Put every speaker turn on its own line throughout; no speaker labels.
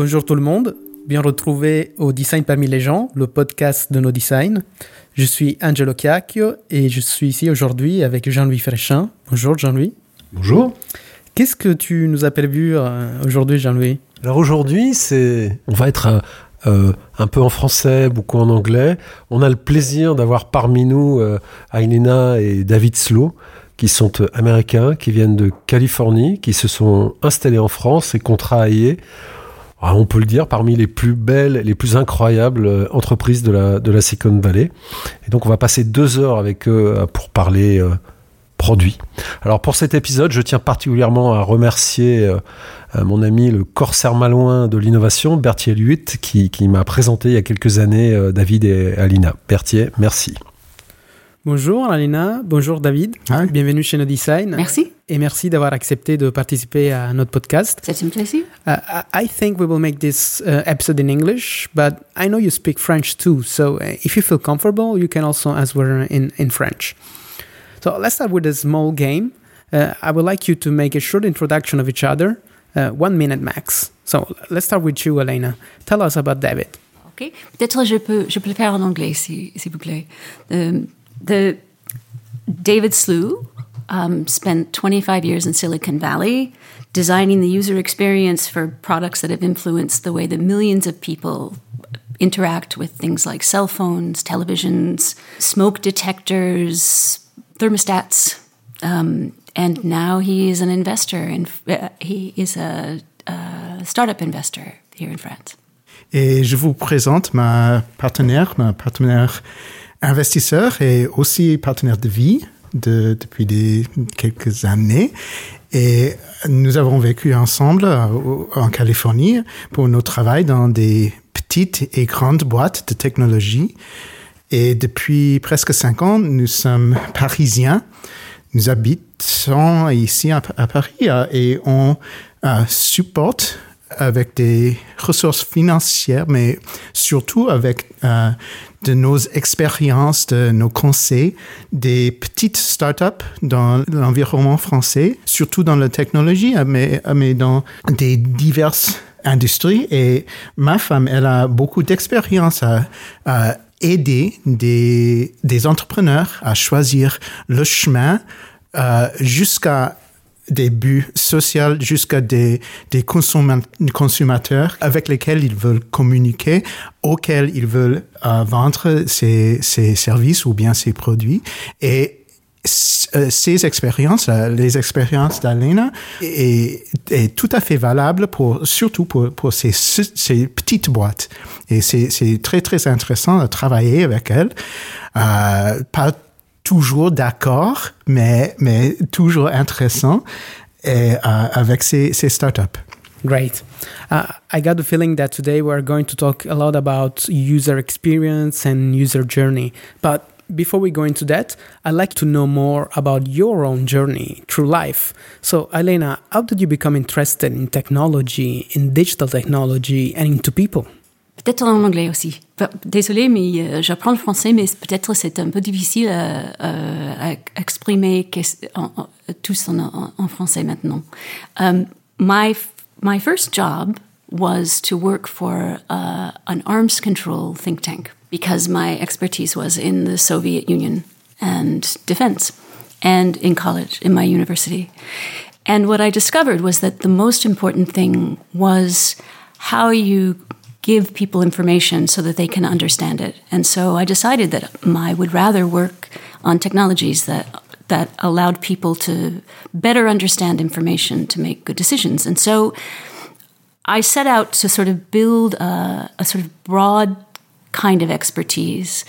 Bonjour tout le monde, bien retrouvé au Design parmi les gens, le podcast de nos designs. Je suis Angelo Chiacchio et je suis ici aujourd'hui avec Jean-Louis Fréchin. Bonjour Jean-Louis.
Bonjour.
Qu'est-ce que tu nous appelles vu euh, aujourd'hui Jean-Louis?
Alors aujourd'hui, c'est on va être euh, euh, un peu en français, beaucoup en anglais. On a le plaisir d'avoir parmi nous euh, et David Slow, qui sont américains, qui viennent de Californie, qui se sont installés en France et qui ont travaillé, on peut le dire, parmi les plus belles, les plus incroyables euh, entreprises de la, de la Silicon Valley. Et donc on va passer deux heures avec eux euh, pour parler euh, produits. Alors pour cet épisode, je tiens particulièrement à remercier mon ami le corsaire malouin de l'innovation, Berthier Luit, qui, qui m'a présenté il y a quelques années David et Alina. Berthier, merci.
Bonjour Alina, bonjour David,
Hi.
bienvenue chez nos designs.
Merci,
Et merci d'avoir accepté de participer à notre podcast.
c'est un plaisir.
Uh, I think we will make this uh, episode in English, but I know you speak French too, so uh, if you feel comfortable, you can also answer in, in French. So let's start with a small game. Uh, I would like you to make a short introduction of each other, uh, one minute max. So let's start with you, Elena. Tell us about David.
Ok. Peut-être je peux, je peux le faire en anglais, si- s'il vous plaît. The, the David Sloo um, spent 25 years in Silicon Valley designing the user experience for products that have influenced the way that millions of people interact with things like cell phones, televisions, smoke detectors, thermostats. Um, and now he is an investor, and uh, he is a, a startup investor here in France.
Et je vous présente ma partenaire, ma partenaire investisseur et aussi partenaire de vie de, depuis quelques années. Et nous avons vécu ensemble euh, en Californie pour notre travail dans des petites et grandes boîtes de technologie. Et depuis presque cinq ans, nous sommes parisiens. Nous habitons ici à, à Paris euh, et on euh, supporte avec des ressources financières, mais surtout avec euh, de nos expériences, de nos conseils, des petites startups dans l'environnement français, surtout dans la technologie, mais, mais dans des diverses industries. Et ma femme, elle a beaucoup d'expérience à, à aider des, des entrepreneurs à choisir le chemin euh, jusqu'à des buts sociaux jusqu'à des, des consomma- consommateurs avec lesquels ils veulent communiquer, auxquels ils veulent euh, vendre ces, ces services ou bien ces produits. Et euh, ces expériences, les expériences d'Alena, est, est tout à fait valable pour, surtout pour, pour ces, ces petites boîtes. Et c'est très, très intéressant de travailler avec elles. Euh, pas toujours d'accord, mais, mais toujours intéressant et, euh, avec ces, ces startups.
Great. Uh, I got the feeling that today we're going to talk a lot about user experience and user journey. But before we go into that, I'd like to know more about your own journey through life. So, Elena, how did you become interested in technology, in digital technology, and into people?
Peut-être en anglais aussi. Désolée, mais euh, j'apprends le français, mais peut-être c'est un peu difficile à, à- à exprimer tous en, en- en français maintenant. Um, my, my first job was to work for uh, an arms control think tank because my expertise was in the Soviet Union and defense and in college, in my university. And what I discovered was that the most important thing was how you give people information so that they can understand it. And so I decided that I would rather work on technologies that that allowed people to better understand information to make good decisions. And so I set out to sort of build a, a sort of broad kind of expertise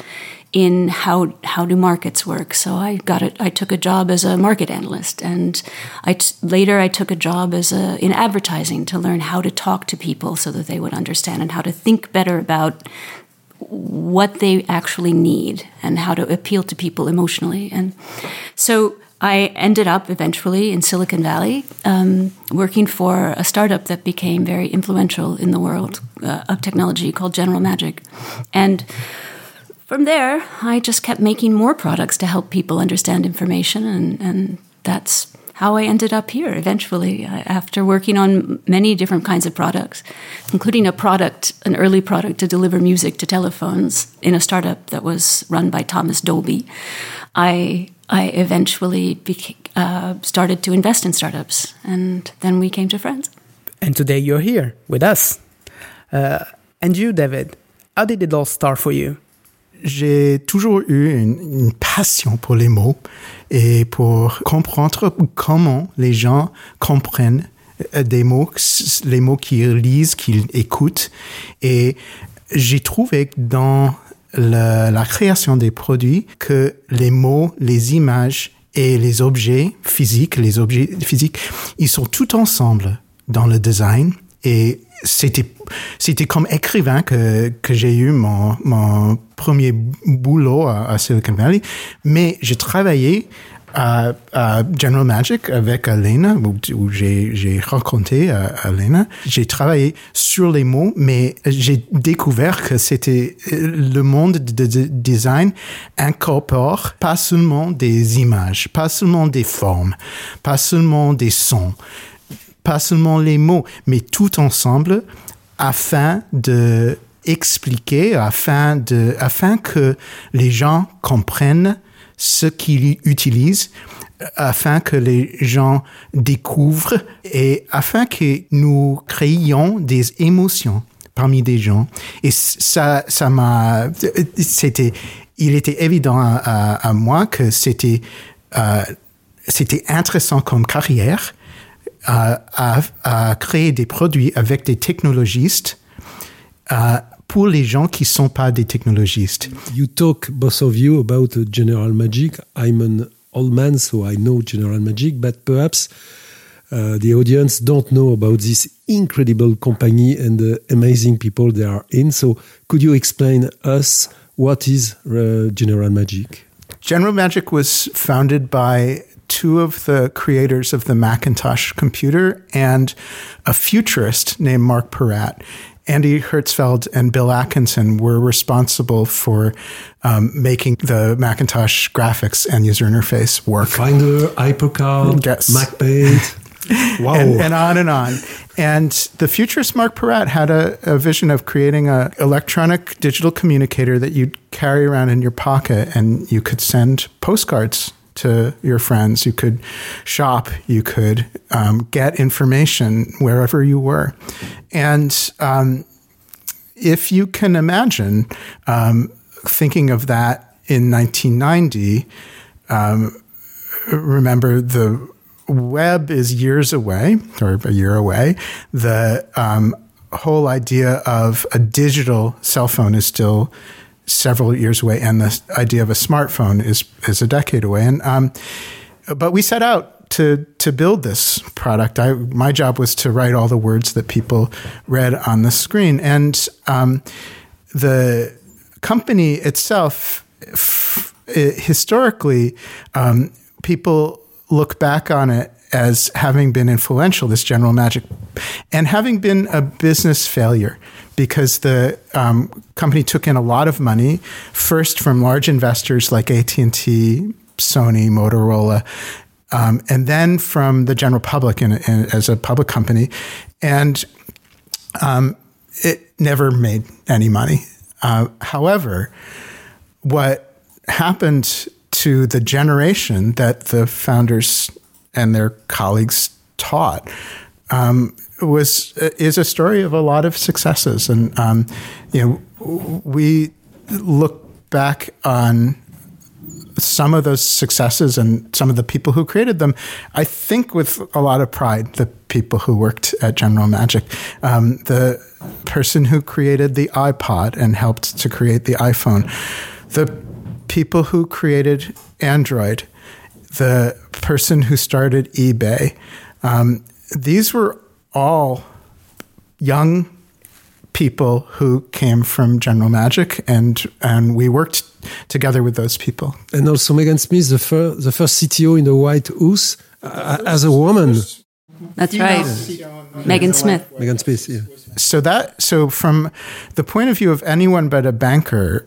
in how how do markets work. So I got it. I took a job as a market analyst, and I t- later I took a job as a in advertising to learn how to talk to people so that they would understand and how to think better about what they actually need and how to appeal to people emotionally. And so I ended up eventually in Silicon Valley um, working for a startup that became very influential in the world uh, of technology called General Magic. And from there, I just kept making more products to help people understand information, and, and that's how I ended up here eventually uh, after working on many different kinds of products, including a product, an early product to deliver music to telephones in a startup that was run by Thomas Dolby. I I eventually uh, started to invest in startups, and then we came to France.
And today you're here with us. Uh, and you, David, how did it all start for you?
J'ai toujours eu une, passion pour les mots et pour comprendre comment les gens comprennent euh, des mots, les mots qu'ils lisent, qu'ils écoutent. Et j'ai trouvé dans la, la création des produits que les mots, les images et les objets physiques, les objets physiques, ils sont tout ensemble dans le design et c'était c'était comme écrivain que que j'ai eu mon mon premier boulot à, à Silicon Valley mais j'ai travaillé à, à, General Magic avec Elena, où, j'ai rencontré euh, Elena. J'ai travaillé sur les mots, mais j'ai découvert que c'était le monde de, de design incorpore pas seulement des images, pas seulement des formes, pas seulement des sons, pas seulement les mots, mais tout ensemble afin de expliquer, afin de, afin que les gens comprennent ce qu'ils utilisent afin que les gens découvrent et afin que nous créions des émotions parmi des gens. Et ça, ça m'a, c'était, il était évident à, moi que c'était, euh, c'était intéressant comme carrière à, à, à, créer des produits avec des technologistes euh, pour les gens qui sont pas des technologistes.
You talk both of you about General Magic. I'm an old man, so I know General Magic, but perhaps uh, the audience don't know about this incredible company and the amazing people they are in. So could you explain us what is uh, General Magic?
General Magic was founded by two of the creators of the Macintosh computer and a futurist named Marc Porat. Andy Hertzfeld and Bill Atkinson were responsible for um, making the Macintosh graphics and user interface work.
Finder, HyperCard,
yes.
MacPaint.
Wow. And, and, on and on. And the futurist Marc Porat had a, a vision of creating an electronic digital communicator that you'd carry around in your pocket and you could send postcards to your friends. You could shop. You could um, get information wherever you were. And um, if you can imagine um, thinking of that in 1990, um, remember the web is years away or a year away. The um, whole idea of a digital cell phone is still several years away, and the idea of a smartphone is is a decade away. And um, but we set out to to build this product. I my job was to write all the words that people read on the screen, and um, the company itself. F- historically, um, people look back on it as having been influential, this General Magic, and having been a business failure because the um, company took in a lot of money, first from large investors like AT&T, Sony, Motorola, um, and then from the general public in, in, as a public company. And um, it never made any money. Uh, however, what happened to the generation that the founders and their colleagues taught um, was is a story of a lot of successes, and um, you know we look back on some of those successes and some of the people who created them, I think with a lot of pride, the people who worked at General Magic. Um, the person who created the iPod and helped to create the iPhone, the people who created Android, the person who started eBay. Um, these were all young people who came from General Magic, and and we worked together with those people.
And also Megan Smith, the, fir the first CTO in the White House, uh, as a woman.
That's right, Megan Smith.
Megan Smith, yeah.
So that so from the point of view of anyone but a banker,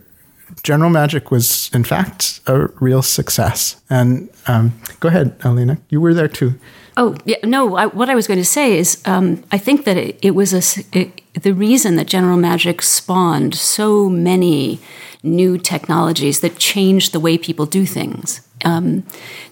General Magic was, in fact, a real success. And um, go ahead, Alina. You were there too.
Oh, yeah, no, I, what I was going to say is um, I think that it, it was a, it, the reason that General Magic spawned so many new technologies that changed the way people do things. Um,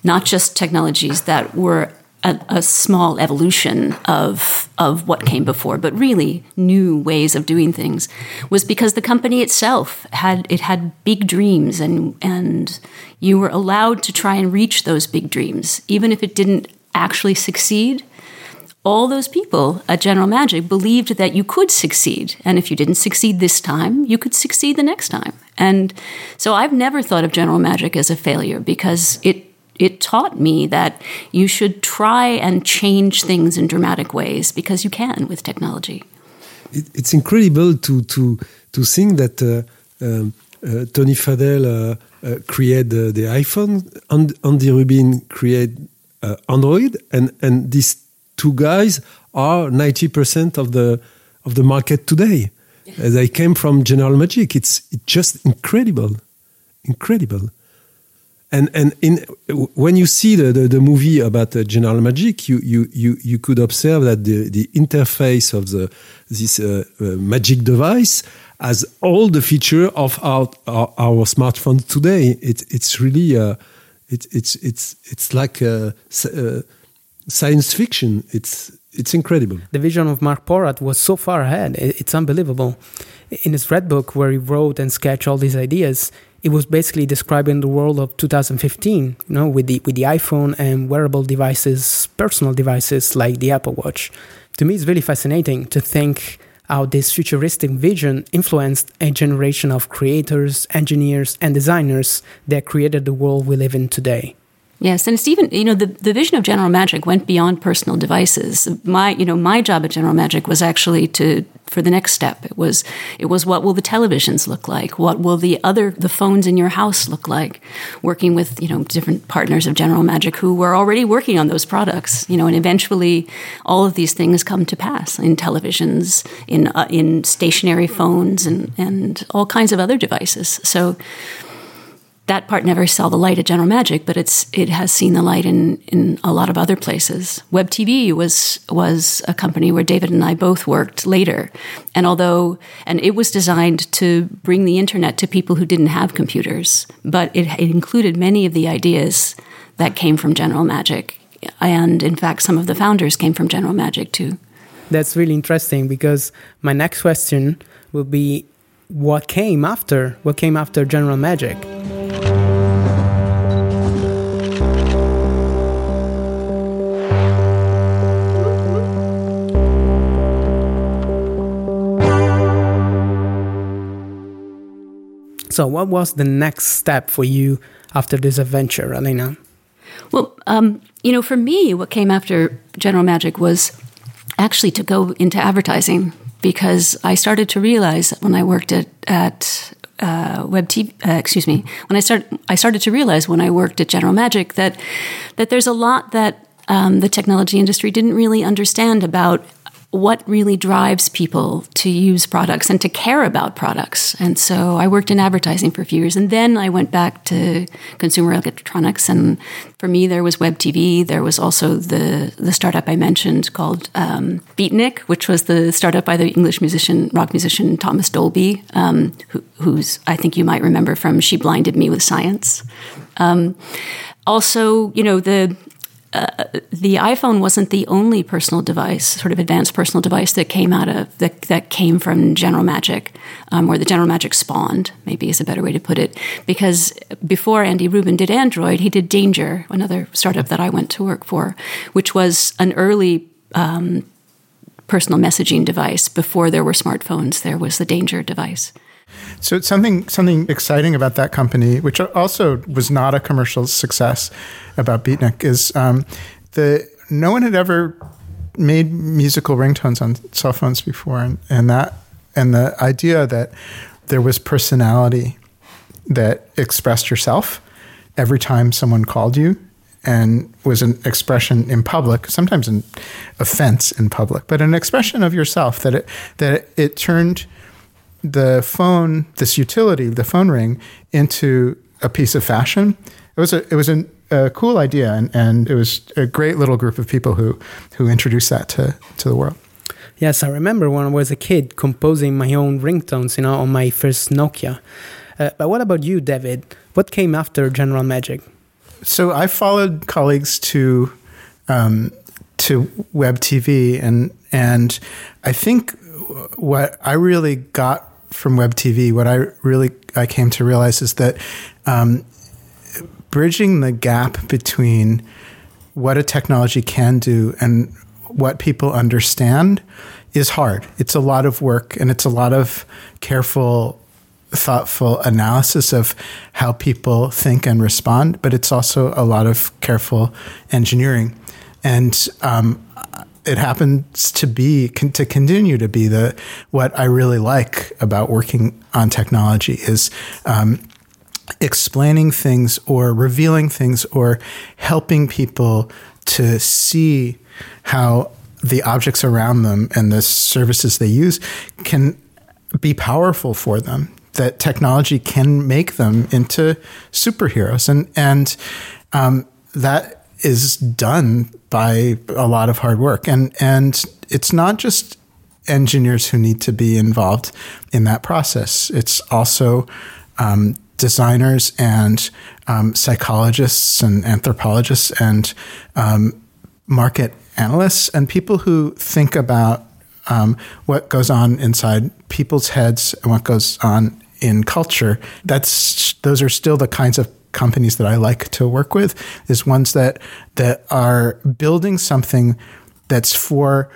not just technologies that were a, a, small evolution of of what came before, but really new ways of doing things, was because the company itself had it had big dreams, and and you were allowed to try and reach those big dreams, even if it didn't actually succeed. All those people at General Magic believed that you could succeed, and if you didn't succeed this time, you could succeed the next time. And so I've never thought of General Magic as a failure because it it taught me that you should try and change things in dramatic ways because you can with technology.
It, it's incredible to to to think that uh, um, uh, Tony Fadell uh, uh created the iPhone, and Andy Rubin created uh, Android, and and these two guys are ninety percent of the of the market today. They came from General Magic. It's, it's just incredible, incredible and and in when you see the, the, the movie about uh, General Magic, you, you you you could observe that the the interface of the this uh, uh, magic device has all the feature of our our, our smartphone today. It, it's really uh, it, it's it's it's like uh, uh, science fiction. It's it's incredible.
The vision of Marc Porat was so far ahead. It's unbelievable. In his red book, where he wrote and sketched all these ideas, it was basically describing the world of 2015, you know, with the with the iPhone and wearable devices, personal devices like the Apple Watch. To me, it's really fascinating to think how this futuristic vision influenced a generation of creators, engineers, and designers that created the world we live in today.
Yes, and it's even you know the, the vision of General Magic went beyond personal devices. My you know my job at General Magic was actually to for the next step. It was it was what will the televisions look like? What will the other the phones in your house look like? Working with you know different partners of General Magic who were already working on those products. You know, and eventually all of these things come to pass in televisions, in uh, in stationary phones, and and all kinds of other devices. So that part never saw the light at General Magic, but it's it has seen the light in in a lot of other places. Web TV was was a company where David and I both worked later, and although and it was designed to bring the internet to people who didn't have computers, but it, it included many of the ideas that came from General Magic, and in fact, some of the founders came from General Magic too.
That's really interesting because my next question will be what came after what came after General Magic. So, what was the next step for you after this adventure, Alina?
Well, um, you know, for me, what came after General Magic was actually to go into advertising because I started to realize when I worked at at uh, web TV, uh, excuse me, when I started, I started to realize when I worked at General Magic that that there's a lot that um, the technology industry didn't really understand about what really drives people to use products and to care about products. And so I worked in advertising for a few years, and then I went back to consumer electronics. And for me, there was web TV. There was also the the startup I mentioned called um, Beatnik, which was the startup by the English musician, rock musician Thomas Dolby, um, who, who's I think you might remember from "She Blinded Me with Science." Um, also, you know the the iPhone wasn't the only personal device, sort of advanced personal device that came out of that, that came from General Magic, um, or the General Magic spawned, maybe is a better way to put it. Because before Andy Rubin did Android, he did Danger, another startup that I went to work for, which was an early um, personal messaging device. Before there were smartphones, there was the Danger device.
So something something exciting about that company, which also was not a commercial success, about Beatnik is um, the no one had ever made musical ringtones on cell phones before, and, and that and the idea that there was personality that expressed yourself every time someone called you and was an expression in public, sometimes an offense in public, but an expression of yourself that it that it turned the phone, this utility, the phone ring, into a piece of fashion. It was a it was a, a cool idea, and, and it was a great little group of people who who introduced that to to the world.
Yes, I remember when I was a kid composing my own ringtones, you know, on my first Nokia. Uh, but what about you, David? What came after General Magic?
So I followed colleagues to um, to web TV, and and I think what I really got from web TV, what I really I came to realize is that um, bridging the gap between what a technology can do and what people understand is hard. It's a lot of work and it's a lot of careful, thoughtful analysis of how people think and respond, but it's also a lot of careful engineering. And um, it happens to be to continue to be the what I really like about working on technology is um, explaining things or revealing things or helping people to see how the objects around them and the services they use can be powerful for them that technology can make them into superheroes. And and um, that is done by a lot of hard work and and it's not just engineers who need to be involved in that process it's also um, designers and um, psychologists and anthropologists and um, market analysts and people who think about um, what goes on inside people's heads and what goes on in culture. That's those are still the kinds of companies that I like to work with. Is ones that that are building something that's for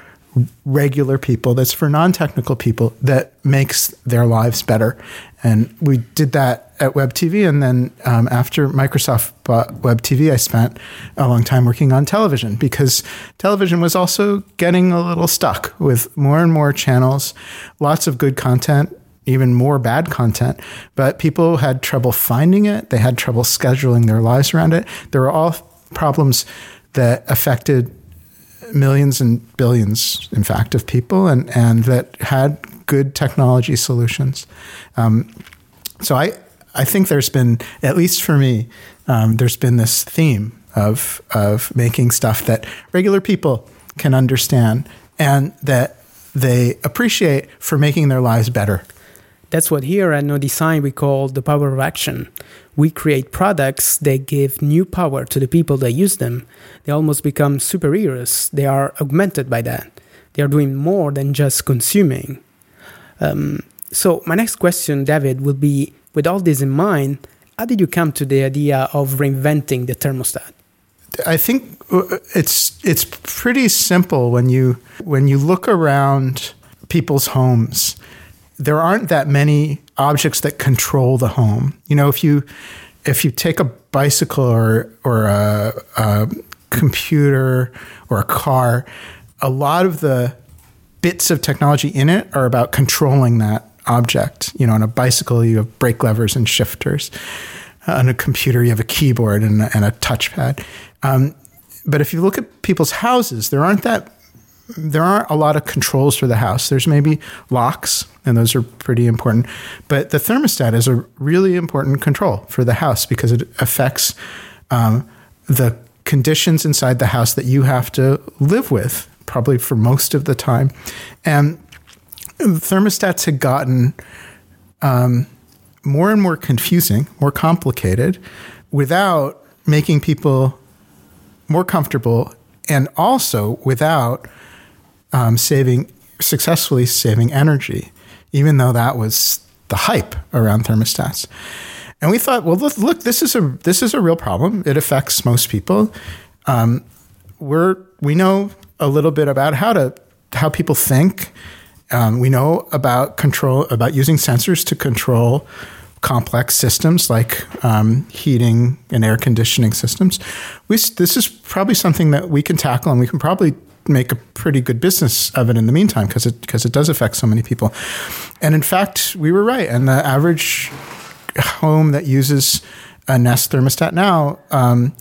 regular people, that's for non technical people, that makes their lives better. And we did that at Web TV. And then um, after Microsoft bought Web TV, I spent a long time working on television because television was also getting a little stuck with more and more channels, lots of good content. Even more bad content, but people had trouble finding it. They had trouble scheduling their lives around it. There were all problems that affected millions and billions, in fact, of people, and and that had good technology solutions. Um, so I I think there's been at least for me, um, there's been this theme of of making stuff that regular people can understand and that they appreciate for making their lives better.
That's what here at Nodesign we call the power of action. We create products that give new power to the people that use them. They almost become superheroes. They are augmented by that. They are doing more than just consuming. Um, so, my next question, David, will be with all this in mind, how did you come to the idea of reinventing the thermostat?
I think uh, it's it's pretty simple when you when you look around people's homes. There aren't that many objects that control the home. You know, if you if you take a bicycle or or a, a computer or a car, a lot of the bits of technology in it are about controlling that object. You know, on a bicycle, you have brake levers and shifters. On a computer, you have a keyboard and, and a touchpad. Um, but if you look at people's houses, there aren't that there aren't a lot of controls for the house. There's maybe locks, and those are pretty important. But the thermostat is a really important control for the house because it affects um, the conditions inside the house that you have to live with, probably for most of the time. And thermostats had gotten um, more and more confusing, more complicated, without making people more comfortable, and also without um, saving successfully saving energy, even though that was the hype around thermostats. And we thought, well, look, look this is a this is a real problem. It affects most people. Um, we're we know a little bit about how to how people think um, we know about control about using sensors to control complex systems like um, heating and air conditioning systems. We, this is probably something that we can tackle, and we can probably make a pretty good business of it in the meantime because it because it does affect so many people. And in fact, we were right. And the average home that uses a Nest thermostat now um,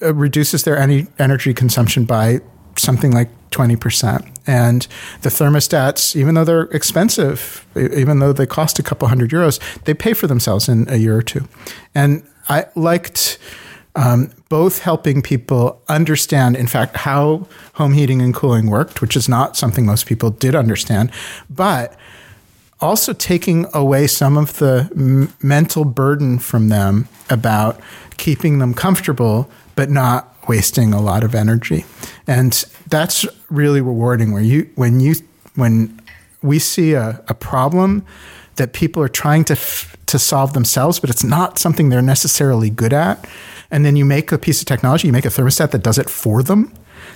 reduces their any energy consumption by something like 20%. And the thermostats, even though they're expensive, even though they cost a couple hundred euros, they pay for themselves in a year or two. And I liked um, both helping people understand, in fact, how home heating and cooling worked, which is not something most people did understand, but also taking away some of the m- mental burden from them about keeping them comfortable, but not wasting a lot of energy. And that's really rewarding where you, when you, when we see a, a problem that people are trying to, f- to solve themselves, but it's not something they're necessarily good at and then you make a piece of technology, you make a thermostat that does it for them.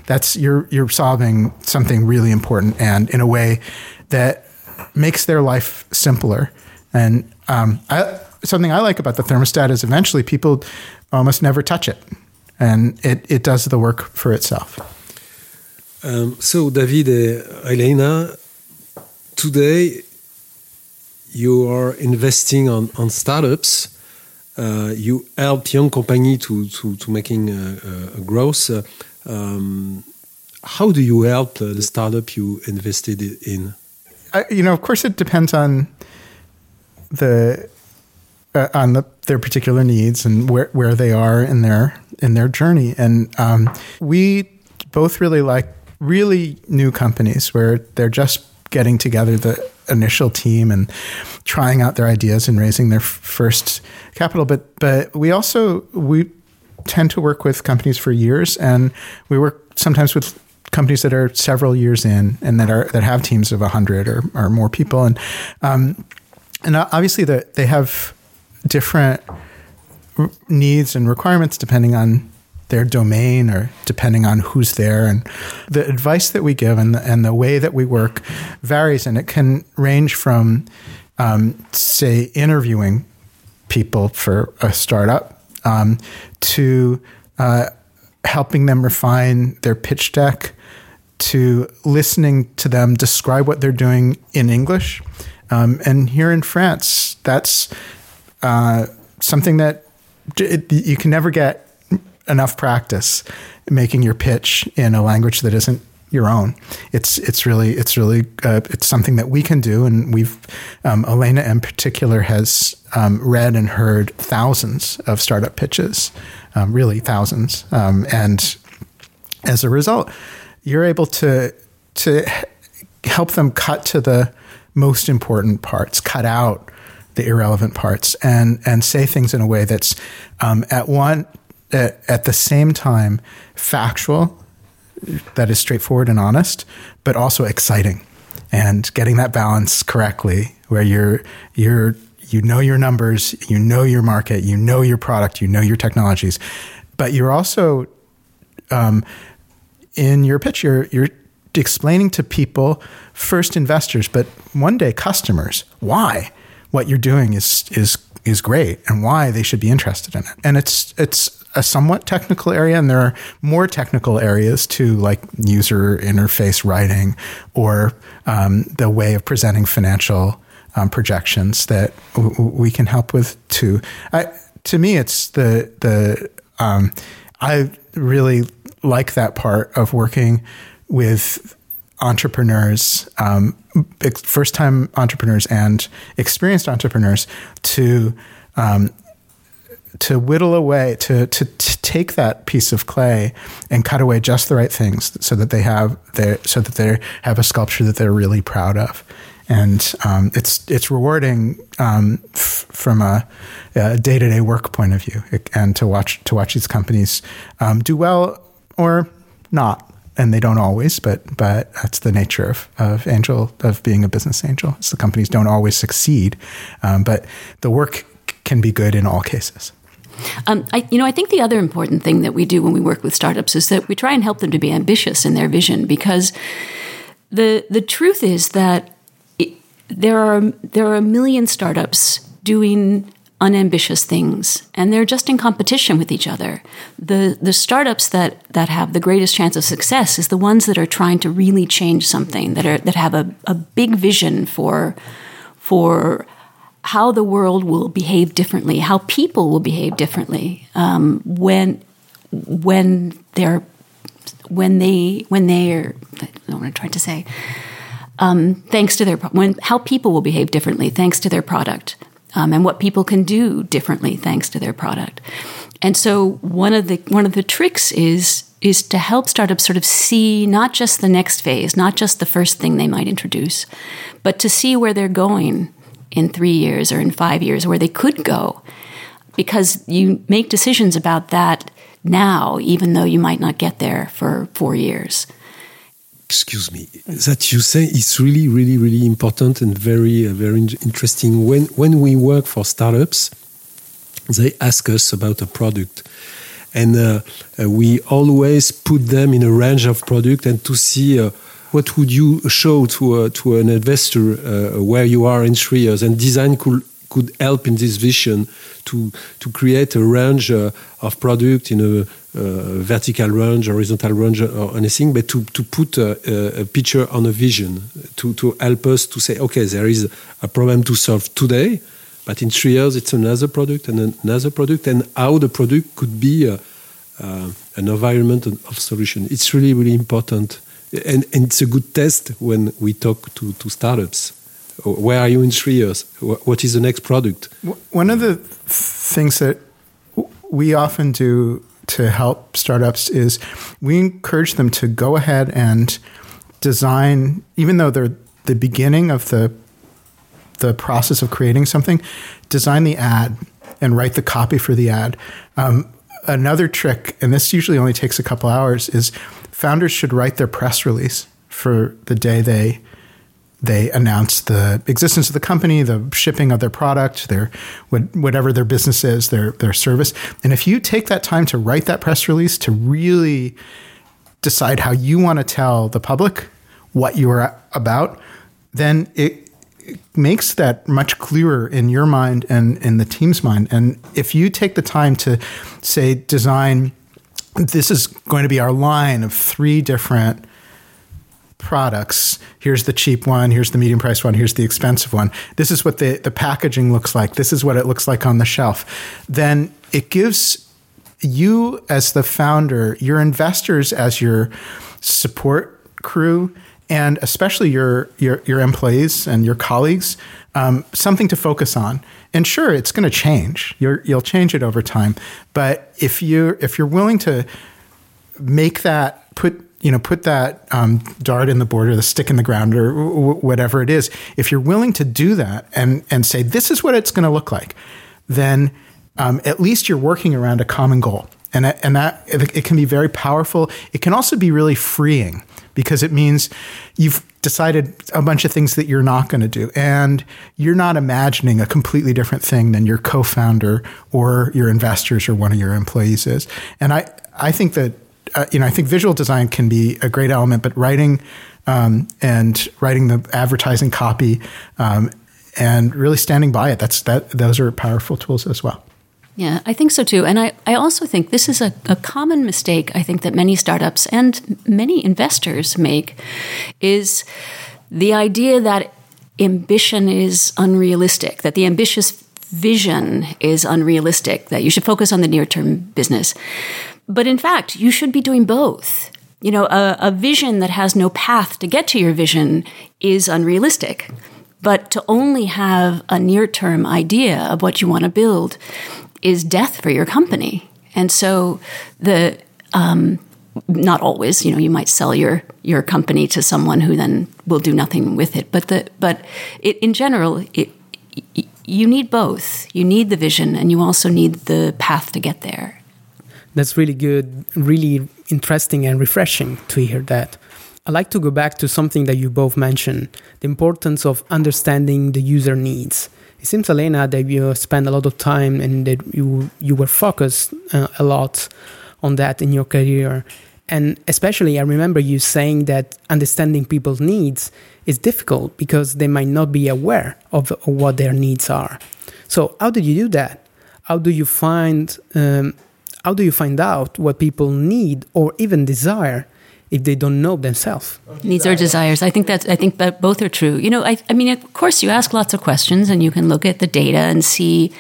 That's you're you're solving something really important and in a way that makes their life simpler. And um, I, something I like about the thermostat is eventually people almost never touch it, and it, it does the work for itself.
Um, so, David and Elena, today you are investing on, on startups uh, you help young company to to, to making a, a growth. Uh, um, how do you help the startup you invested in?
You know, of course, it depends on the uh, on the, their particular needs and where, where they are in their in their journey. And um, we both really like really new companies where they're just getting together the initial team and trying out their ideas and raising their first capital. But but we also we tend to work with companies for years, and we work sometimes with companies that are several years in and that are that have teams of hundred or, or more people, and um, and obviously that they have different needs and requirements depending on their domain or depending on who's there. And the advice that we give and the, and the way that we work varies, and it can range from, um, say, interviewing people for a startup um, to uh, helping them refine their pitch deck to listening to them describe what they're doing in English. Um, and here in France, that's uh, something that it, you can never get enough practice making your pitch in a language that isn't your own. It's it's really it's really uh, it's something that we can do, and we've um, Elena in particular has um, read and heard thousands of startup pitches, um, really thousands, um, and as a result, you're able to to help them cut to the most important parts, cut out the irrelevant parts, and and say things in a way that's um, at one at, at the same time factual, that is straightforward and honest, but also exciting. And getting that balance correctly, where you're you're you know your numbers, you know your market, you know your product, you know your technologies, but you're also um, in your pitch, you're you're explaining to people, first investors, but one day customers, why what you're doing is is is great and why they should be interested in it. And it's it's a somewhat technical area, and there are more technical areas too, like user interface writing or um, the way of presenting financial um, projections that w- we can help with too. I, to me, it's the the um, I really like that part of working with entrepreneurs, um, first time entrepreneurs and experienced entrepreneurs to um, to whittle away, to, to, to take that piece of clay and cut away just the right things so that they have their, so that they have a sculpture that they're really proud of. And um, it's it's rewarding um, f- from a day to day work point of view, and to watch to watch these companies um, do well or not, and they don't always, but but that's the nature of, of angel of being a business angel. It's the companies don't always succeed, um, but the work can be good in all cases.
Um, I, you know, I think the other important thing that we do when we work with startups is that we try and help them to be ambitious in their vision because the the truth is that it, there are there are a million startups doing unambitious things and they're just in competition with each other. The the startups that that have the greatest chance of success is the ones that are trying to really change something that are that have a, a big vision for for how the world will behave differently, how people will behave differently um, when when they're when they when they're I don't know what I'm trying to say. Um, thanks to their when how people will behave differently thanks to their product, um, and what people can do differently thanks to their product. And so one of the one of the tricks is is to help startups sort of see not just the next phase, not just the first thing they might introduce, but to see where they're going in three years or in five years, where they could go. Because you make decisions about that now, even though you might not get there for four years.
Excuse me. That you say is really, really, really important and very, uh, very interesting. When when we work for startups, they ask us about a product and uh, uh, we always put them in a range of product and to see uh, what would you show to to an investor where you are in three years and design could could help in this vision to to create a range uh, of product in a uh, vertical range, horizontal range, or anything, but to to put a, a, picture on a vision to to help us to say, okay, there is a problem to solve today, but in three years, it's another product and another product, and how the product could be uh, uh, an environment of solution. It's really, really important. And, and, it's a good test when we talk to, to startups. Where are you in three years? What is the next product?
One of the things that we often do to help startups is we encourage them to go ahead and design, even though they're the beginning of the the process of creating something, design the ad and write the copy for the ad. Um, another trick, and this usually only takes a couple hours, is founders should write their press release for the day they they announce the existence of the company, the shipping of their product, their whatever their business is, their their service. And if you take that time to write that press release to really decide how you want to tell the public what you are about, then it makes that much clearer in your mind and in the team's mind. And if you take the time to say design, this is going to be our line of three different products. Here's the cheap one, here's the medium price one, here's the expensive one. This is what the, the packaging looks like. This is what it looks like on the shelf. Then it gives you as the founder, your investors as your support crew, and especially your your, your employees and your colleagues um, something to focus on. And sure, it's going to change. you will change it over time. But if you if you're willing to make that put you know put that um, dart in the board or the stick in the ground or w- whatever it is, if you're willing to do that and and say this is what it's going to look like, then um, at least you're working around a common goal. And, and that it can be very powerful. It can also be really freeing because it means you've decided a bunch of things that you're not going to do. And you're not imagining a completely different thing than your co founder or your investors or one of your employees is. And I, I think that, uh, you know, I think visual design can be a great element, but writing um, and writing the advertising copy um, and really standing by it, that's, that, those are powerful tools as well.
Yeah, I think so too. And I, I also think this is a, a common mistake I think that many startups and many investors make is the idea that ambition is unrealistic, that the ambitious vision is unrealistic, that you should focus on the near term business. But in fact, you should be doing both. You know, a, a vision that has no path to get to your vision is unrealistic. But to only have a near term idea of what you want to build is death for your company. And so the um, not always, you know, you might sell your your company to someone who then will do nothing with it. But the but it, in general, it, you need both. You need the vision, and you also need the path to get there.
That's really good, really interesting and refreshing to hear that. I'd like to go back to something that you both mentioned the importance of understanding the user needs. It seems, Elena, that you spend a lot of time and that you you were focused uh, a lot on that in your career. And especially, I remember you saying that understanding people's needs is difficult because they might not be aware of, what their needs are. So, how did you do that? How do you find um, how do you find out what people need or even desire if they don't know themselves.
Needs or desires. I think that's. I think that both are true. You know, I, I mean, of course, you ask lots of questions, and you can look at the data and see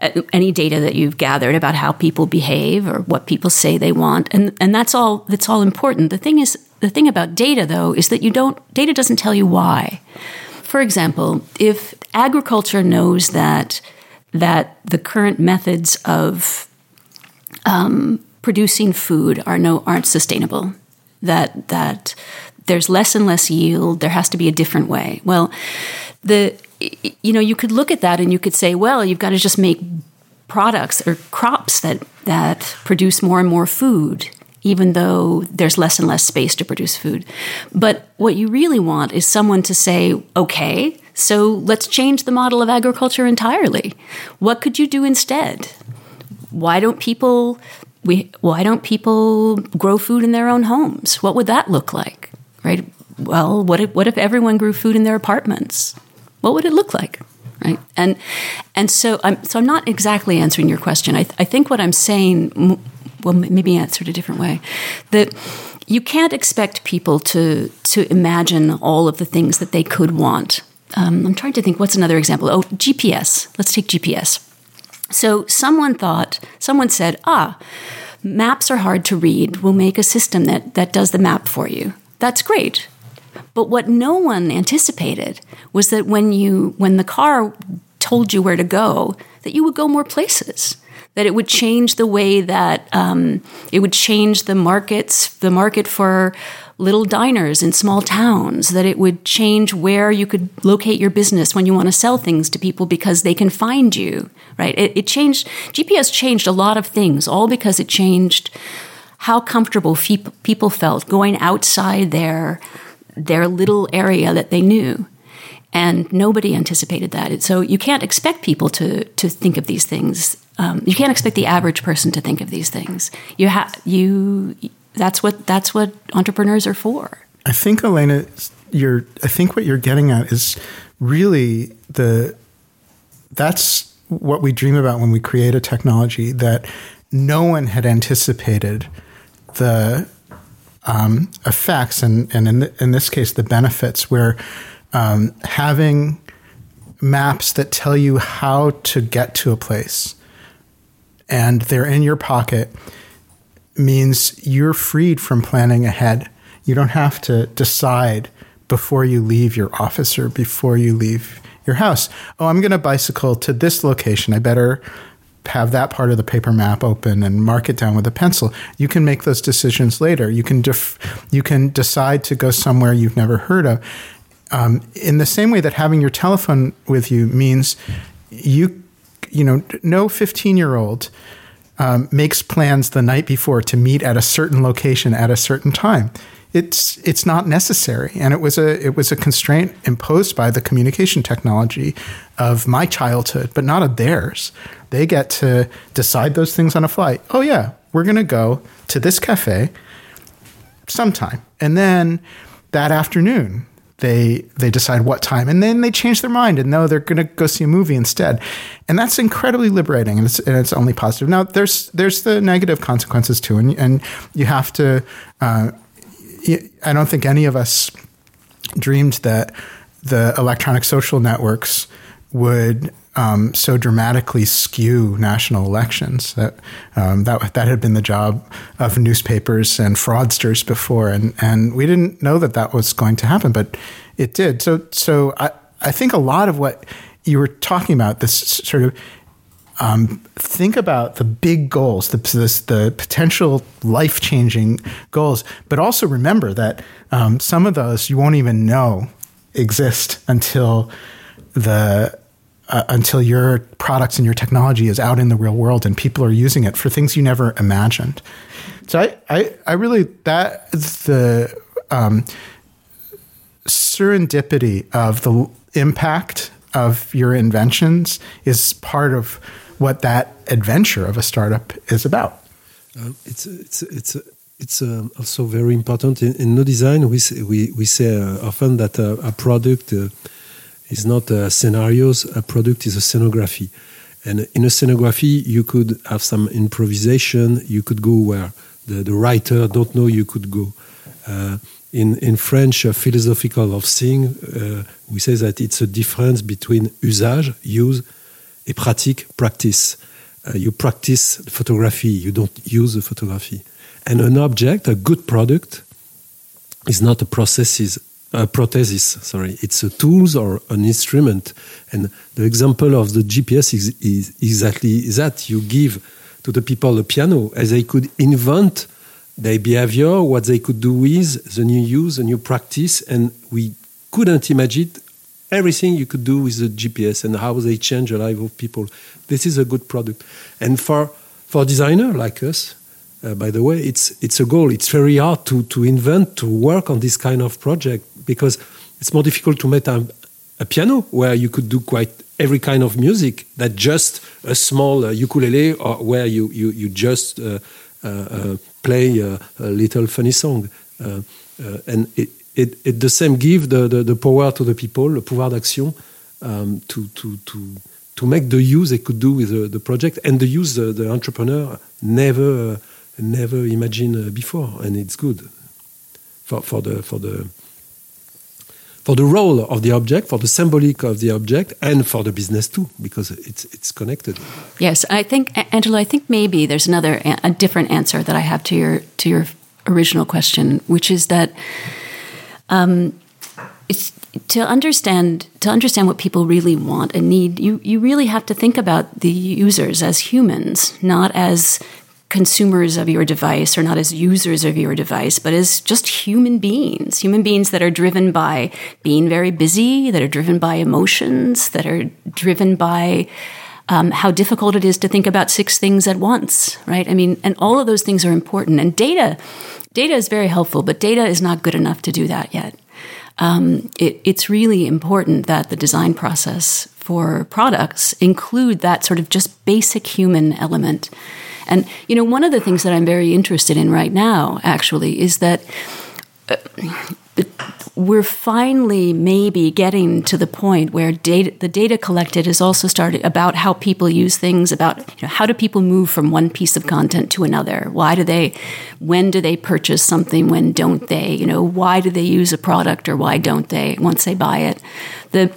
uh, any data that you've gathered about how people behave or what people say they want, and and that's all that's all important. The thing is, the thing about data though is that you don't data doesn't tell you why. For example, if agriculture knows that that the current methods of um, producing food are no aren't sustainable, that that there's less and less yield, there has to be a different way. Well, the you know you could look at that and you could say, well, you've got to just make products or crops that that produce more and more food even though there's less and less space to produce food. But what you really want is someone to say, okay, so let's change the model of agriculture entirely. What could you do instead? Why don't people we, why don't people grow food in their own homes? What would that look like? Right? Well, what if, what if everyone grew food in their apartments? What would it look like? Right? And and so I'm so I'm not exactly answering your question. I, I think what I'm saying well, maybe answered a different way. That you can't expect people to to imagine all of the things that they could want. Um, I'm trying to think. What's another example? Oh, GPS. Let's take GPS. So someone thought, someone said, ah, maps are hard to read. We'll make a system that that does the map for you. That's great. But what no one anticipated was that when you when the car told you where to go, that you would go more places that it would change the way that um, it would change the markets, the market for little diners in small towns, that it would change where you could locate your business when you want to sell things to people because they can find you, right? It, it changed, GPS changed a lot of things, all because it changed how comfortable people felt going outside their, their little area that they knew. And nobody anticipated that. So you can't expect people to, to think of these things um, you can't expect the average person to think of these things. You have you. That's what that's what entrepreneurs are for.
I think Elena, you're. I think what you're getting at is really the. That's what we dream about when we create a technology that no one had anticipated the um, effects and and in, the, in this case the benefits where um, having maps that tell you how to get to a place and they're in your pocket means you're freed from planning ahead. You don't have to decide before you leave your office or before you leave your house. Oh, I'm going to bicycle to this location. I better have that part of the paper map open and mark it down with a pencil. You can make those decisions later. You can def- you can decide to go somewhere you've never heard of. Um, in the same way that having your telephone with you means you you know, no 15 year old um, makes plans the night before to meet at a certain location at a certain time. It's it's not necessary, and it was a it was a constraint imposed by the communication technology of my childhood, but not of theirs. They get to decide those things on a flight. Oh yeah, we're going to go to this cafe sometime, and then that afternoon they they decide what time and then they change their mind and know they're going to go see a movie instead. And that's incredibly liberating and it's, and it's only positive. Now there's there's the negative consequences too and, and you have to uh, i don't think any of us dreamed that the electronic social networks would um, so dramatically skew national elections. That um, that that had been the job of newspapers and fraudsters before, and and we didn't know that that was going to happen, but it did. So so I I think a lot of what you were talking about this sort of. Um, think about the big goals, the, this, the potential life changing goals, but also remember that um, some of those you won't even know exist until the uh, until your products and your technology is out in the real world and people are using it for things you never imagined. So I, I, I really that the um, serendipity of the impact of your inventions is part of what that adventure of a startup is about.
Uh, it's it's it's it's uh, also very important in, in Nodesign. We we we say uh, often that uh, a product uh, is not a scenarios. A product is a scenography. And in a scenography, you could have some improvisation. You could go where the, the writer don't know you could go. Uh, in, in French uh, philosophical of seeing, uh, we say that it's a difference between usage, use, et pratique, practice. Uh, you practice photography, you don't use the photography. And an object, a good product, is not a processes, a prosthesis, sorry. It's a tools or an instrument. And the example of the GPS is, is exactly that. You give to the people a piano as they could invent their behavior, what they could do with the new use, the new practice, and we couldn't imagine everything you could do with the GPS and how they change the life of people. This is a good product. And for for designer like us, uh, by the way, it's it's a goal. It's very hard to to invent to work on this kind of project because it's more difficult to make a, a piano where you could do quite every kind of music that just a small uh, ukulele or where you you you just uh, uh, uh play a, a, little funny song uh, and it, it, it the same give the, the, the power to the people, the pouvoir d'action, um, to, to, to, to make the use they could do with the, the project and the use the, the entrepreneur never, uh, never imagined uh, before. And it's good for, for, the, for, the, for the role of the object, for the symbolic of the object, and for the business too, because it's, it's connected.
Yes, I think, Angelo, I think maybe there's another, a different answer that I have to your, to your original question, which is that um, it's to understand to understand what people really want and need. You you really have to think about the users as humans, not as consumers of your device or not as users of your device, but as just human beings, human beings that are driven by being very busy, that are driven by emotions, that are driven by um, how difficult it is to think about six things at once, right? I mean, and all of those things are important. And data Data is very helpful, but data is not good enough to do that yet. Um, it, it's really important that the design process for products include that sort of just basic human element. And you know, one of the things that I'm very interested in right now, actually, is that uh, we're finally maybe getting to the point where data, the data collected is also started about how people use things, about you know, how do people move from one piece of content to another? Why do they, when do they purchase something? When don't they? You know, why do they use a product or why don't they once they buy it? The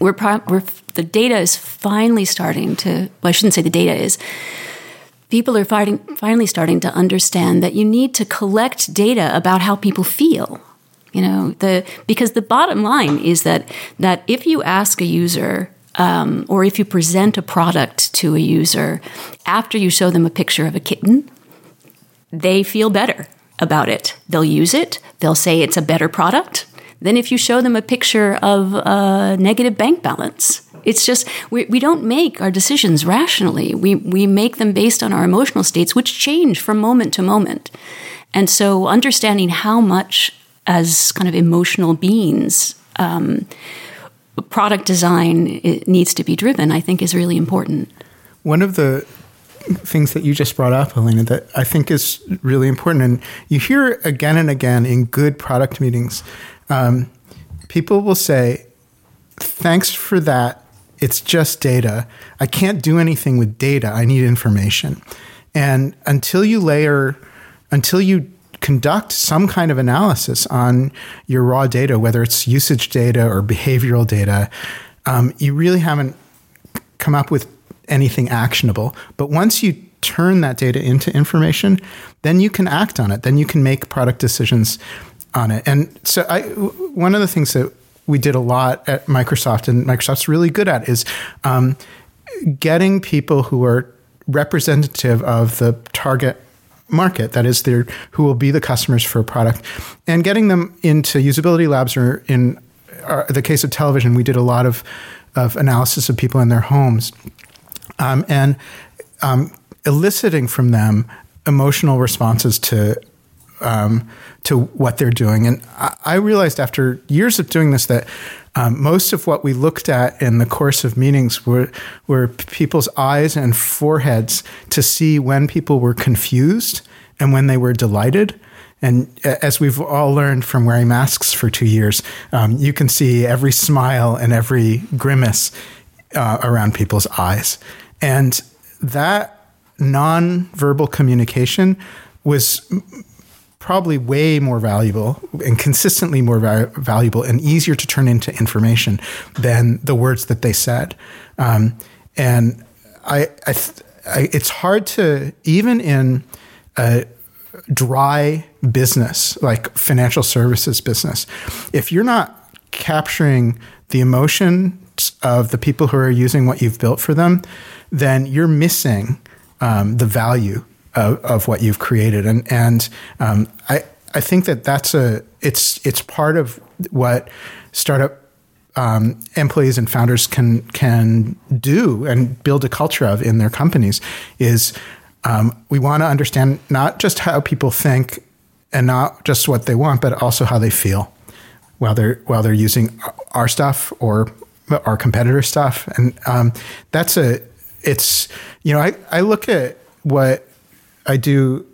we're, we're the data is finally starting to. Well, I shouldn't say the data is people are fighting, finally starting to understand that you need to collect data about how people feel you know, the because the bottom line is that that if you ask a user um, or if you present a product to a user after you show them a picture of a kitten, they feel better about it. They'll use it. They'll say it's a better product than if you show them a picture of a negative bank balance. It's just we, we don't make our decisions rationally. We we make them based on our emotional states, which change from moment to moment. And so understanding how much as kind of emotional beings, um, product design needs to be driven, I think is really important.
One of the things that you just brought up, Elena, that I think is really important, and you hear again and again in good product meetings, um, people will say, Thanks for that. It's just data. I can't do anything with data. I need information. And until you layer, until you conduct some kind of analysis on your raw data, whether it's usage data or behavioral data, um, you really haven't come up with anything actionable. But once you turn that data into information, then you can act on it. Then you can make product decisions on it. And so, I, one of the things that we did a lot at Microsoft, and Microsoft's really good at, is um, getting people who are representative of the target market that is there who will be the customers for a product and getting them into usability labs or in our, the case of television we did a lot of, of analysis of people in their homes um, and um, eliciting from them emotional responses to um, to what they're doing and I, I, realized after years of doing this that um, most of what we looked at in the course of meetings were, were people's eyes and foreheads to see when people were confused and when they were delighted. And as we've all learned from wearing masks for two years, um, you can see every smile and every grimace uh, around people's eyes. And that non-verbal communication was probably way more valuable and consistently more va- valuable and easier to turn into information than the words that they said. Um, and I, I, I, it's hard to even in a dry business like financial services business, if you're not capturing the emotion of the people who are using what you've built for them, then you're missing um, the value of, of, what you've created. And and um, I I think that that's a it's it's part of what startup um, employees and founders can can do and build a culture of in their companies is um, we want to understand not just how people think and not just what they want, but also how they feel while they're while they're using our stuff or our competitor stuff, and um, that's a it's you know I I look at what I do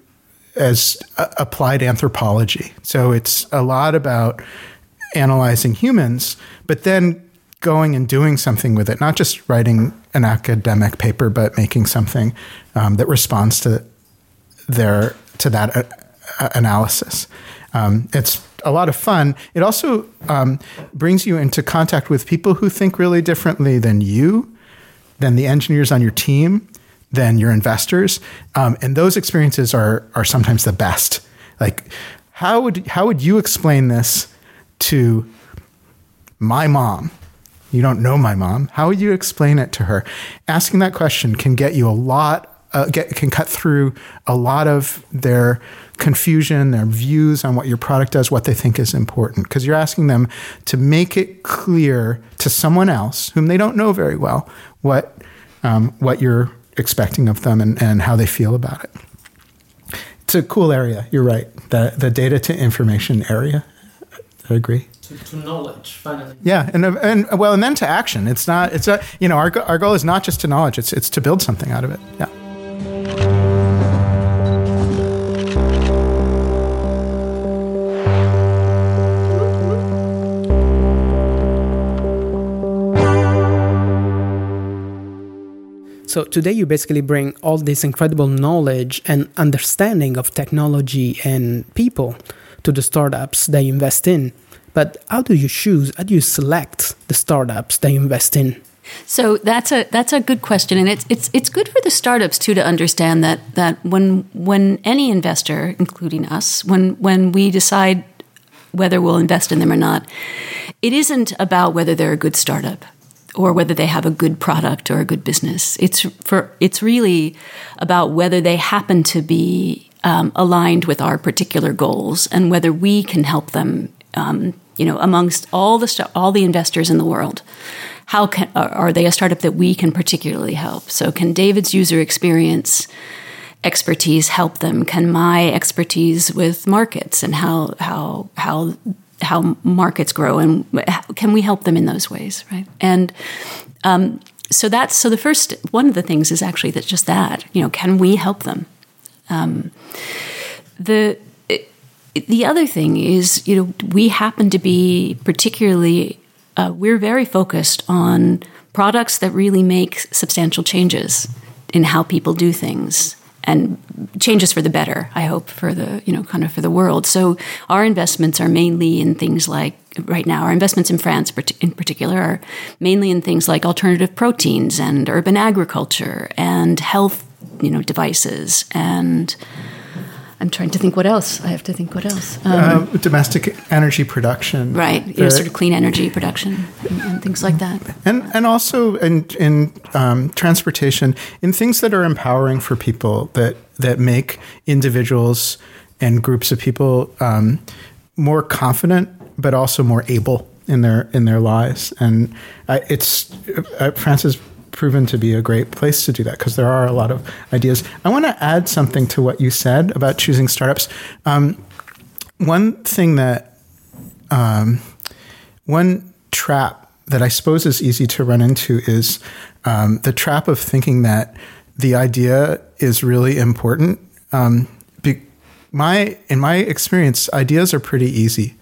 as applied anthropology, so it's a lot about analyzing humans, but then going and doing something with it, not just writing an academic paper, but making something um, that responds to their to that uh, uh analysis. Um, it's a lot of fun. It also um, brings you into contact with people who think really differently than you, than the engineers on your team, than your investors, um, and those experiences are are sometimes the best. Like, how would how would you explain this to my mom? You don't know my mom. How would you explain it to her? Asking that question can get you a lot. Uh, get, can cut through a lot of their confusion, their views on what your product does, what they think is important, because you're asking them to make it clear to someone else whom they don't know very well what um, what you're expecting of them and, and how they feel about it. It's a cool area. You're right. The the data to information area. I agree.
To, to knowledge, finally.
Yeah, and and well, and then to action. It's not. It's a. You know, our our goal is not just to knowledge. It's it's to build something out of it. Yeah.
So today you basically bring all this incredible knowledge and understanding of technology and people to the startups that you invest in. But how do you choose? How do you select the startups that you invest in?
So that's a that's a good question, and it's it's it's good for the startups too to understand that that when when any investor, including us, when when we decide whether we'll invest in them or not, it isn't about whether they're a good startup or whether they have a good product or a good business. It's for it's really about whether they happen to be um, aligned with our particular goals and whether we can help them. Um, you know, amongst all the all the investors in the world, how can are they a startup that we can particularly help? So, can David's user experience expertise help them? Can my expertise with markets and how how how how markets grow and can we help them in those ways, right? And um, so that's so the first one of the things is actually that just that you know can we help them? Um, the the other thing is you know we happen to be particularly uh, we're very focused on products that really make substantial changes in how people do things and changes for the better i hope for the you know kind of for the world. So our investments are mainly in things like right now our investments in france in particular are mainly in things like alternative proteins and urban agriculture and health you know devices and I'm trying to think what else. I have to think what else.
Um, uh, domestic energy production,
right? You know, sort of clean energy production and, and, things like that.
And and also in in um, transportation, in things that are empowering for people that that make individuals and groups of people um, more confident, but also more able in their in their lives. And it's uh, France's proven to be a great place to do that because there are a lot of ideas. I want to add something to what you said about choosing startups. Um, one thing that, um, one trap that I suppose is easy to run into is um, the trap of thinking that the idea is really important. Um, be, my in my experience, ideas are pretty easy,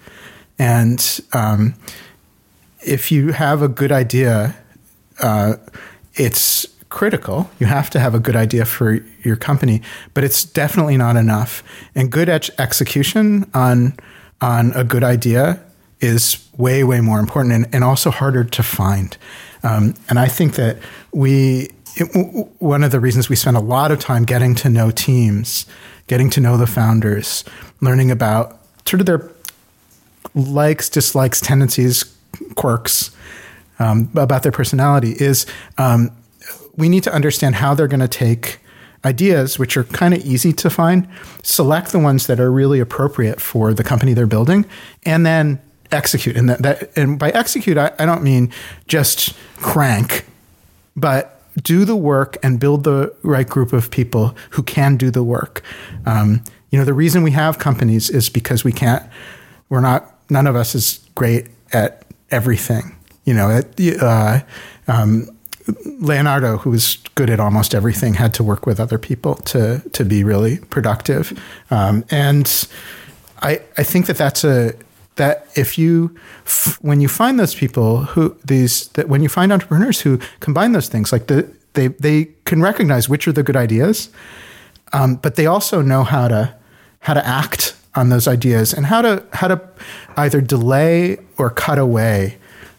and um, if you have a good idea, uh, it's critical. You have to have a good idea for your company, but it's definitely not enough. And good ex- execution on on a good idea is way, way more important and, and also harder to find. Um, and I think that we, it, one of the reasons we spend a lot of time getting to know teams, getting to know the founders, learning about sort of their likes, dislikes, tendencies, quirks, um, about their personality is um, we need to understand how they're going to take ideas, which are kind of easy to find, select the ones that are really appropriate for the company they're building, and then execute. And that, that and by execute, I, I don't mean just crank, but do the work and build the right group of people who can do the work. Um, you know, the reason we have companies is because we can't. We're not. None of us is great at everything. You know, it, uh, um, Leonardo, who was good at almost everything, had to work with other people to to be really productive. Um, and I I think that that's a that if you when you find those people who these that when you find entrepreneurs who combine those things like the they they can recognize which are the good ideas, um, but they also know how to how to act on those ideas and how to how to either delay or cut away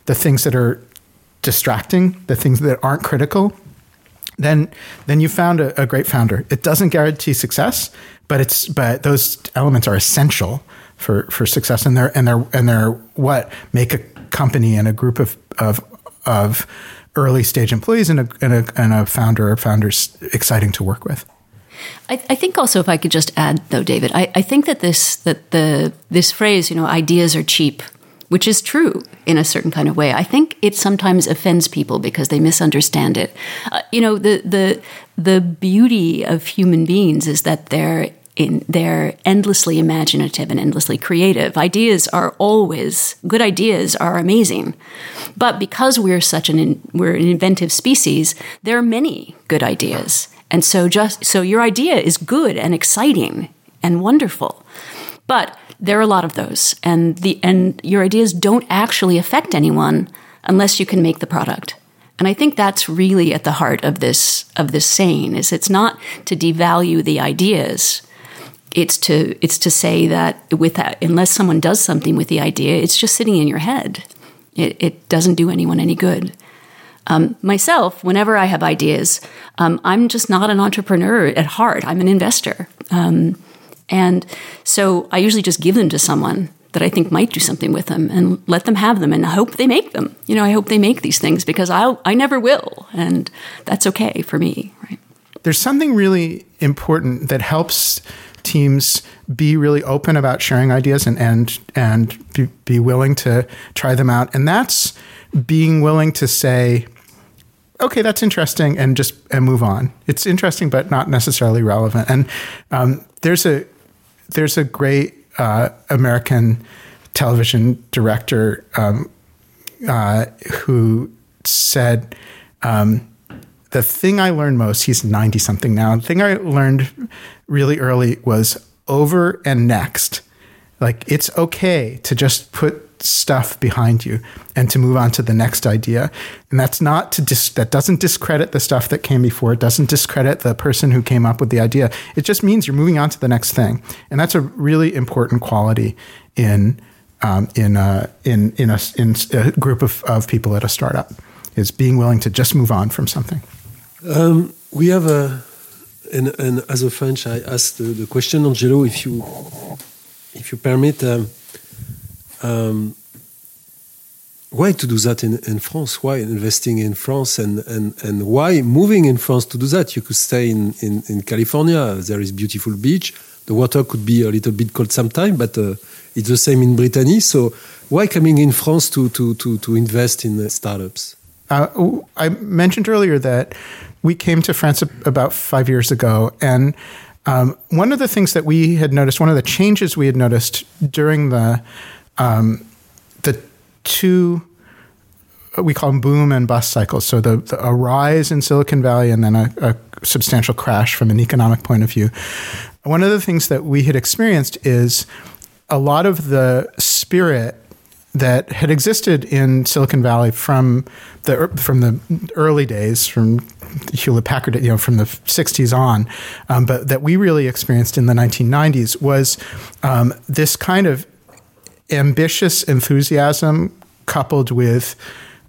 the things that are distracting, the things that aren't critical, then then you found a, a, great founder. It doesn't guarantee success, but it's but those elements are essential for for success, and they're and they're and they're what make a company and a group of of of early stage employees and a and a, and a founder or founders exciting to work with.
I, I, think also, if I could just add, though, David, I, I think that this that the this phrase, you know, ideas are cheap which is true in a certain kind of way. I think it sometimes offends people because they misunderstand it. Uh, you know, the the the beauty of human beings is that they're in, they're endlessly imaginative and endlessly creative. Ideas are always good. Ideas are amazing, but because we're such an in, we're an inventive species, there are many good ideas, and so just so your idea is good and exciting and wonderful, but there are a lot of those, and the and your ideas don't actually affect anyone unless you can make the product. And I think that's really at the heart of this of this saying is it's not to devalue the ideas. It's to it's to say that with that, unless someone does something with the idea, it's just sitting in your head. It, it doesn't do anyone any good. Um, myself, whenever I have ideas, um, I'm just not an entrepreneur at heart. I'm an investor. Um, and so I usually just give them to someone that I think might do something with them and let them have them and I hope they make them. You know, I hope they make these things because I I never will and that's okay for me, right?
There's something really important that helps teams be really open about sharing ideas and and and be, be willing to try them out and that's being willing to say okay, that's interesting, and just and move on. It's interesting, but not necessarily relevant. And um, there's a there's a great uh, American television director um, uh, who said, um, The thing I learned most, he's 90 something now, the thing I learned really early was over and next. Like, it's okay to just put stuff behind you and to move on to the next idea. And that's not to dis- that doesn't discredit the stuff that came before. It doesn't discredit the person who came up with the idea. It just means you're moving on to the next thing. And that's a really important quality in um, in a, in in a in a group of, of people at a startup is being willing to just move on from something.
Um, we have a and, and as a French, I asked the, the question, Angelo, if you if you permit. Um, um, why to do that in, in France? Why investing in France and, and, and why moving in France to do that? You could stay in, in, in California. There is beautiful beach. The water could be a little bit cold sometime, but uh, it's the same in Brittany. So why coming in France to, to, to, to invest in startups?
Uh, I mentioned earlier that we came to France about five years ago, and um, one of the things that we had noticed, one of the changes we had noticed during the um, the two we call them boom and bust cycles. So the, the a rise in Silicon Valley and then a, a, substantial crash from an economic point of view. One of the things that we had experienced is a lot of the spirit that had existed in Silicon Valley from the from the early days, from Hewlett Packard, you know, from the '60s on, um, but that we really experienced in the 1990s was um, this kind of ambitious enthusiasm coupled with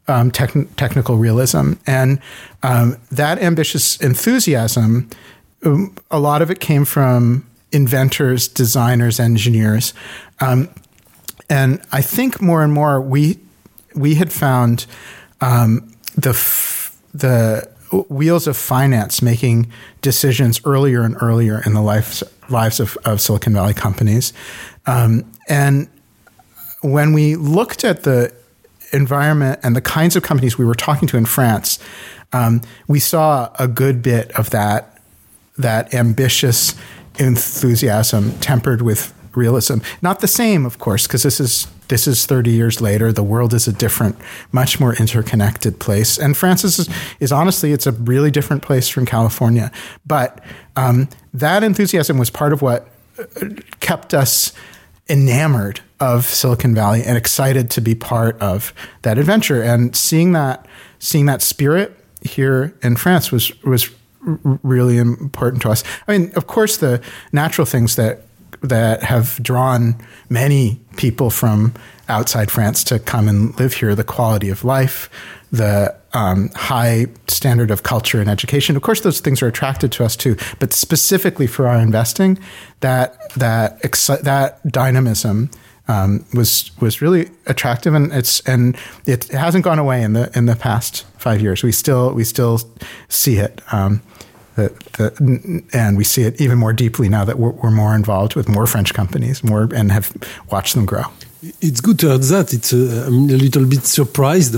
um, tech- technical realism. And um, that ambitious enthusiasm, um, a lot of it came from inventors, designers, engineers. Um, and I think more and more we we had found um, the f- the wheels of finance making decisions earlier and earlier in the lives lives of, of Silicon Valley companies, um, and when we looked at the environment and the kinds of companies we were talking to in France, um, we saw a good bit of that that ambitious enthusiasm tempered with realism. Not the same, of course, because this is this is 30 years later. The world is a different, much more interconnected place. And France is, is honestly, it's a really different place from California. But um, that enthusiasm was part of what uh, kept us enamored of Silicon Valley and excited to be part of that adventure. And seeing that, seeing that spirit here in France was was really important to us. I mean, of course, the natural things that that have drawn many people from outside France to come and live here, the quality of life, the um, high standard of culture and education. Of course, those things are attracted to us too. But specifically for our investing, that that that dynamism um, was was really attractive, and it's and it hasn't gone away in the in the past five years. We still we still see it. Um, the, the, and we see it even more deeply now that we're, we're, more involved with more French companies, more and have watched them grow.
It's good to hear that. It's uh, I'm a little bit surprised,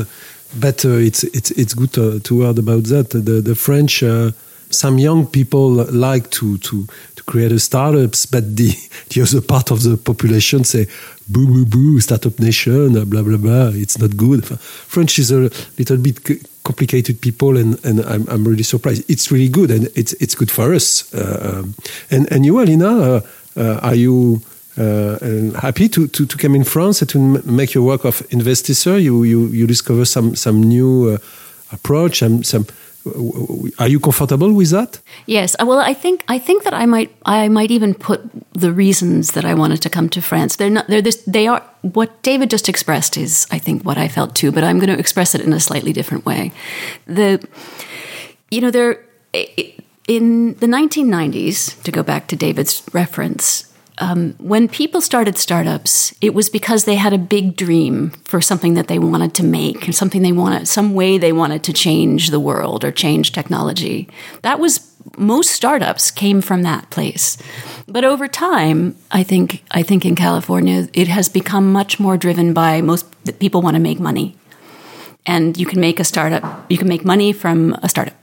but uh, it's it's it's good to, to hear about that. The the French. Uh, some young people like to, to, to create startups, but the, the other part of the population say, boo, boo, boo, startup nation, blah, blah, blah, it's not good. French is a little bit complicated people, and, and I'm, I'm really surprised. It's really good, and it's, it's good for us. Uh, um, and, and you, Alina, uh, uh, are you uh, happy to, to, to come in France and to make your work of investigator? You, you, you discover some, some new uh, approach, and some are you comfortable with that?
Yes. Uh, well, I think I think that I might I might even put the reasons that I wanted to come to France. They're not. They're this. They are what David just expressed is I think what I felt too. But I'm going to express it in a slightly different way. The, you know, there in the 1990s. To go back to David's reference, um, when people started startups, it was because they had a big dream for something that they wanted to make, something they wanted, some way they wanted to change the world or change technology. That was most startups came from that place. But over time, I think I think in California, it has become much more driven by most people want to make money, and you can make a startup, you can make money from a startup.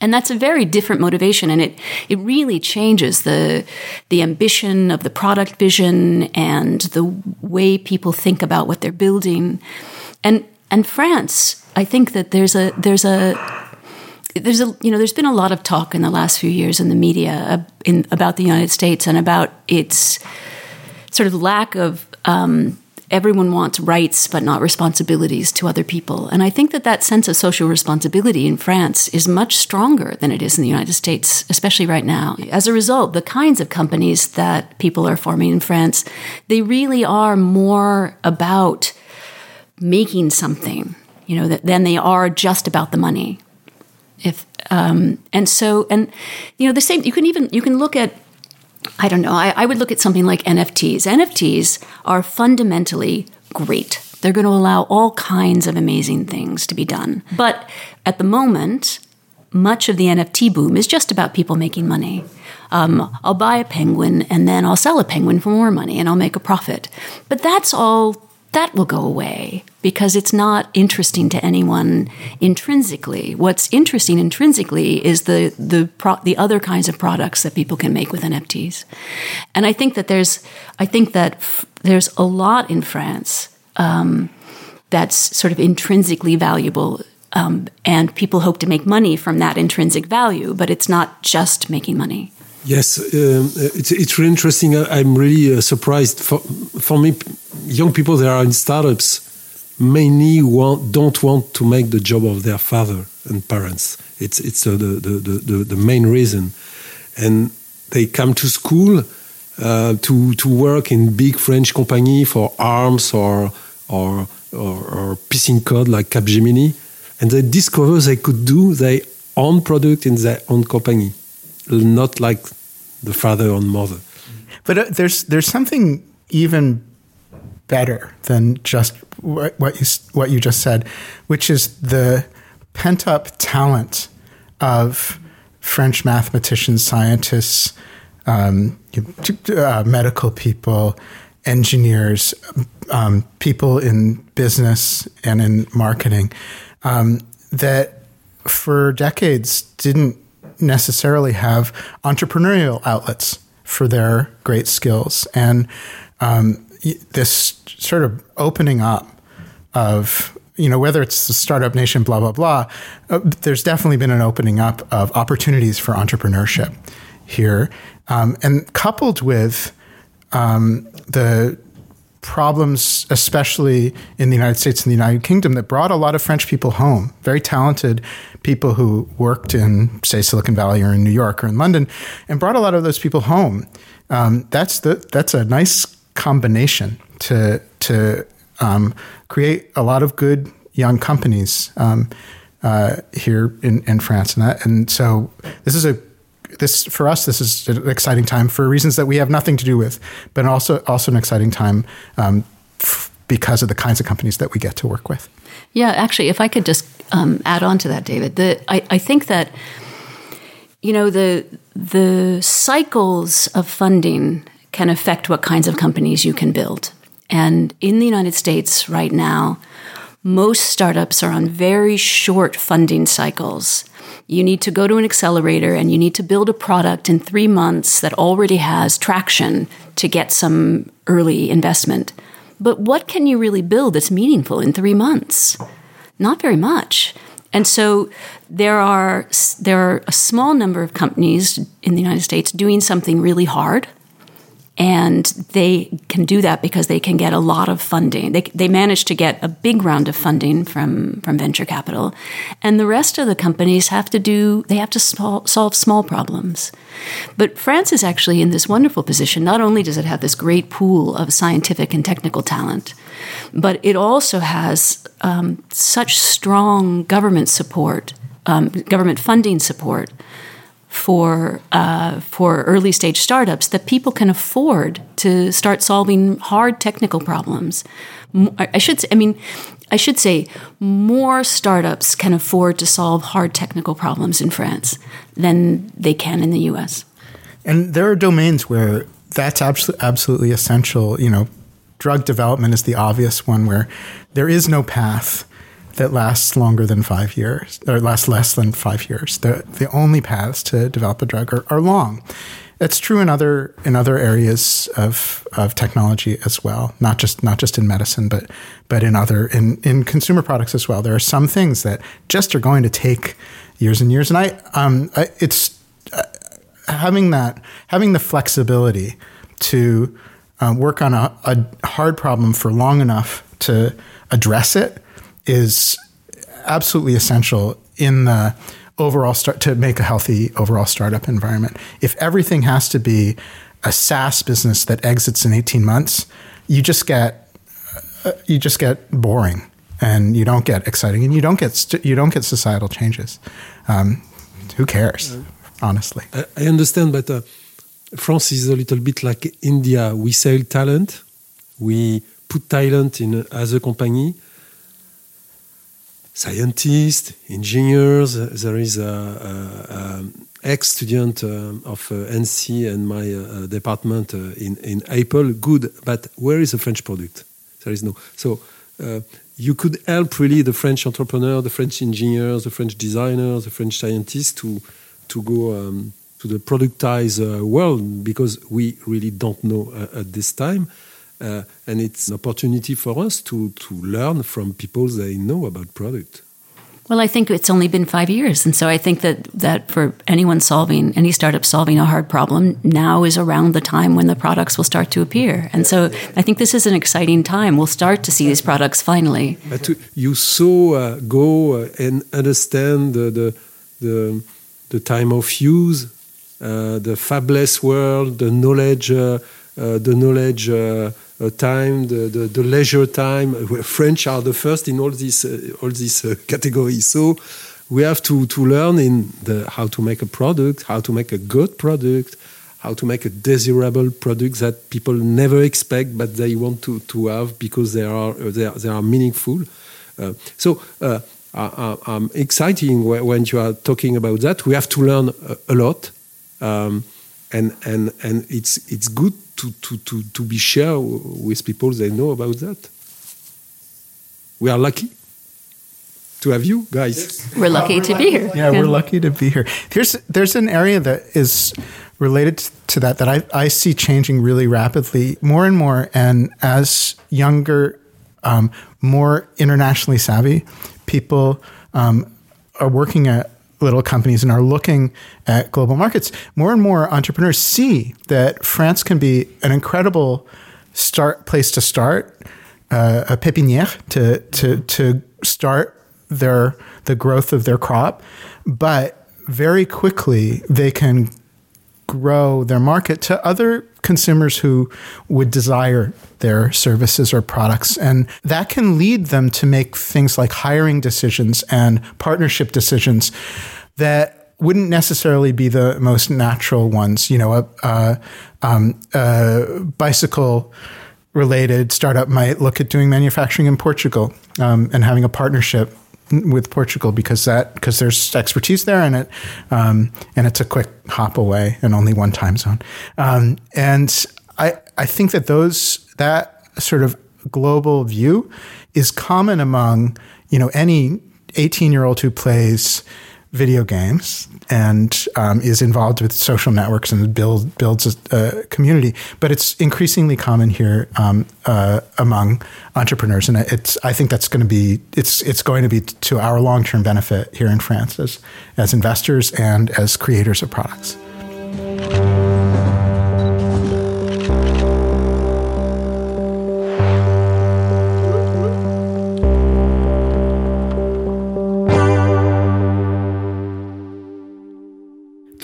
And that's a very different motivation, and it it really changes the the ambition of the product vision and the way people think about what they're building. And and France, I think that there's a there's a there's a you know there's been a lot of talk in the last few years in the media in, about the United States and about its sort of lack of um, everyone wants rights but not responsibilities to other people. And I think that that sense of social responsibility in France is much stronger than it is in the United States, especially right now. As a result, the kinds of companies that people are forming in France, they really are more about making something, you know, than they are just about the money. If um, and so and you know the same you can even you can look at I don't know. I, I, would look at something like NFTs. NFTs are fundamentally great. They're going to allow all kinds of amazing things to be done. But at the moment, much of the NFT boom is just about people making money. Um, I'll buy a penguin and then I'll sell a penguin for more money and I'll make a profit. But that's all that will go away because it's not interesting to anyone intrinsically. What's interesting intrinsically is the the pro- the other kinds of products that people can make with NFTs. And I think that there's I think that f- there's a lot in France um, that's sort of intrinsically valuable. Um, and people hope to make money from that intrinsic value, but it's not just making money.
Yes, um, it's, it's really interesting. I'm really uh, surprised. For, for me, young people that are in startups mainly want, don't want to make the job of their father and parents. It's, it's uh, the, the, the, the, main reason. And they come to school uh, to to work in big French company for arms or or or, or piecing code like Capgemini, and they discover they could do their own product in their own company, not like the father and mother.
But uh, there's there's something even better than just what, what you what you just said, which is the pent up talent of French mathematicians, scientists, um, uh, medical people, engineers, um, people in business and in marketing um, that for decades didn't necessarily have entrepreneurial outlets for their great skills. And um, this sort of opening up of you know whether it's the startup nation blah blah blah uh, there's definitely been an opening up of opportunities for entrepreneurship here um, and coupled with um, the problems, especially in the United States and the United Kingdom, that brought a lot of French people home, very talented people who worked in, say, Silicon Valley or in New York or in London, and brought a lot of those people home. Um, that's the that's a nice combination to to um, create a lot of good young companies um, uh, here in, in France, and that, and so this is a this for us this is an exciting time for reasons that we have nothing to do with, but also also an exciting time um, f- because of the kinds of companies that we get to work with.
Yeah, actually, if I could just um, add on to that, David, the, I, I think that you know the the cycles of funding can affect what kinds of companies you can build. And in the United States right now, most startups are on very short funding cycles. You need to go to an accelerator and you need to build a product in three months that already has traction to get some early investment. But what can you really build that's meaningful in three months? Not very much. And so there are there are a small number of companies in the United States doing something really hard and they can do that because they can get a lot of funding. They, they manage to get a big round of funding from, from venture capital. And the rest of the companies have to do, they have to small, solve small problems. But France is actually in this wonderful position. Not only does it have this great pool of scientific and technical talent, but it also has um, such strong government support, um, government funding support for uh, for early stage startups that people can afford to start solving hard technical problems. I should say, I mean, I should say more startups can afford to solve hard technical problems in France than they can in the U.S.
And there are domains where that's absolutely essential. You know, drug development is the obvious one where there is no path that lasts longer than five years, or lasts less than five years. The, the only paths to develop a drug are, are long. It's true in other in other areas of of technology as well, not just not just in medicine, but but in other in in consumer products as well. There are some things that just are going to take years and years, and I um I, it's uh, having that having the flexibility to um, work on a, a hard problem for long enough to address it is absolutely essential in the overall start to make a healthy overall startup environment. If everything has to be a SaaS business that exits in 18 months, you just get uh, you just get boring and you don't get exciting and you don't get st- you don't get societal changes. Um, who cares, honestly?
I, understand, but uh, France is a little bit like India. We sell talent, we put talent in as a company, scientists, engineers. There is a, ex-student uh, of uh, ENSCI and my uh, department uh, in, in Apple. Good, but where is the French product? There is no. So uh, you could help really the French entrepreneur, the French engineers, the French designers, the French scientists to to go um, to the productized uh, world because we really don't know at this time. Uh, and it's an opportunity for us to, to learn from people they know about product.
Well, I think it's only been five years, and so I think that that for anyone solving any startup solving a hard problem, now is around the time when the products will start to appear. And so I think this is an exciting time. We'll start to see these products finally.
But you so uh, go uh, and understand the, the the the time of use uh, the fabless world, the knowledge, uh, uh, the knowledge time, the, the, the, leisure time. French are the first in all these all these categories. So we have to, to learn in the, how to make a product, how to make a good product, how to make a desirable product that people never expect but they want to, to have because they are they are, they are meaningful. Uh, so uh, I, am exciting when you are talking about that. We have to learn a, a lot um, and and and it's it's good to to to to be shared with people they know about that. We are lucky to have you guys.
We're lucky to be here.
Yeah, yeah, we're lucky to be here. Here's there's an area that is related to that that I, I see changing really rapidly more and more and as younger um, more internationally savvy people um, are working at little companies and are looking at global markets, more and more entrepreneurs see that France can be an incredible start place to start, uh, a pépinière to to to start their the growth of their crop, but very quickly they can grow their market to other consumers who would desire their services or products. And that can lead them to make things like hiring decisions and partnership decisions that wouldn't necessarily be the most natural ones. You know, a, a, um, a bicycle related startup might look at doing manufacturing in Portugal um, and having a partnership with Portugal because that because there's expertise there and it um, and it's a quick hop away and only one time zone. Um, and I I think that those that sort of global view is common among you know any 18 year old who plays video games and um, is involved with social networks and build, builds a, a community. But it's increasingly common here um, uh, among entrepreneurs, and it's I think that's going to be it's it's going to be to our long term benefit here in France as as investors and as creators of products.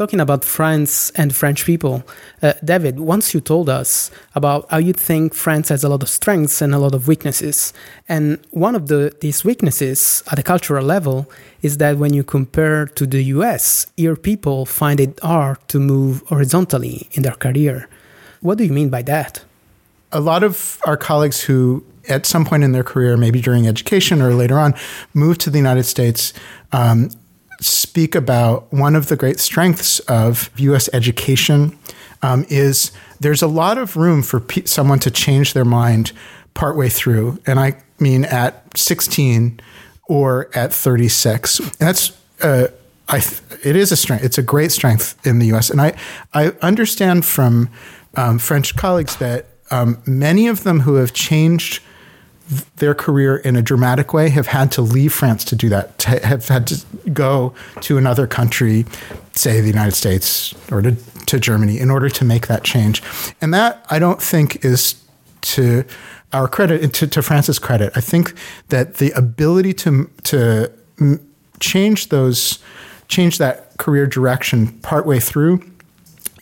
Talking about France and French people, uh, David, once you told us about how you think France has a lot of strengths and a lot of weaknesses, and one of the these weaknesses at a cultural level is that when you compare to the US, your people find it hard to move horizontally in their career. What do you mean by that?
A lot of our colleagues who at some point in their career, maybe during education or later on, moved to the United States um, speak about one of the great strengths of U.S. education um, is there's a lot of room for pe- someone to change their mind partway through, and I mean at 16 or at 36. And that's uh, I th- it is a strength. It's a great strength in the U.S. And I I understand from um, French colleagues that um, many of them who have changed their career in a dramatic way have had to leave France to do that, to have had to go to another country, say the United States or to, to Germany, in order to make that change. And that I don't think is to our credit, to, to France's credit. I think that the ability to to change those, change that career direction partway through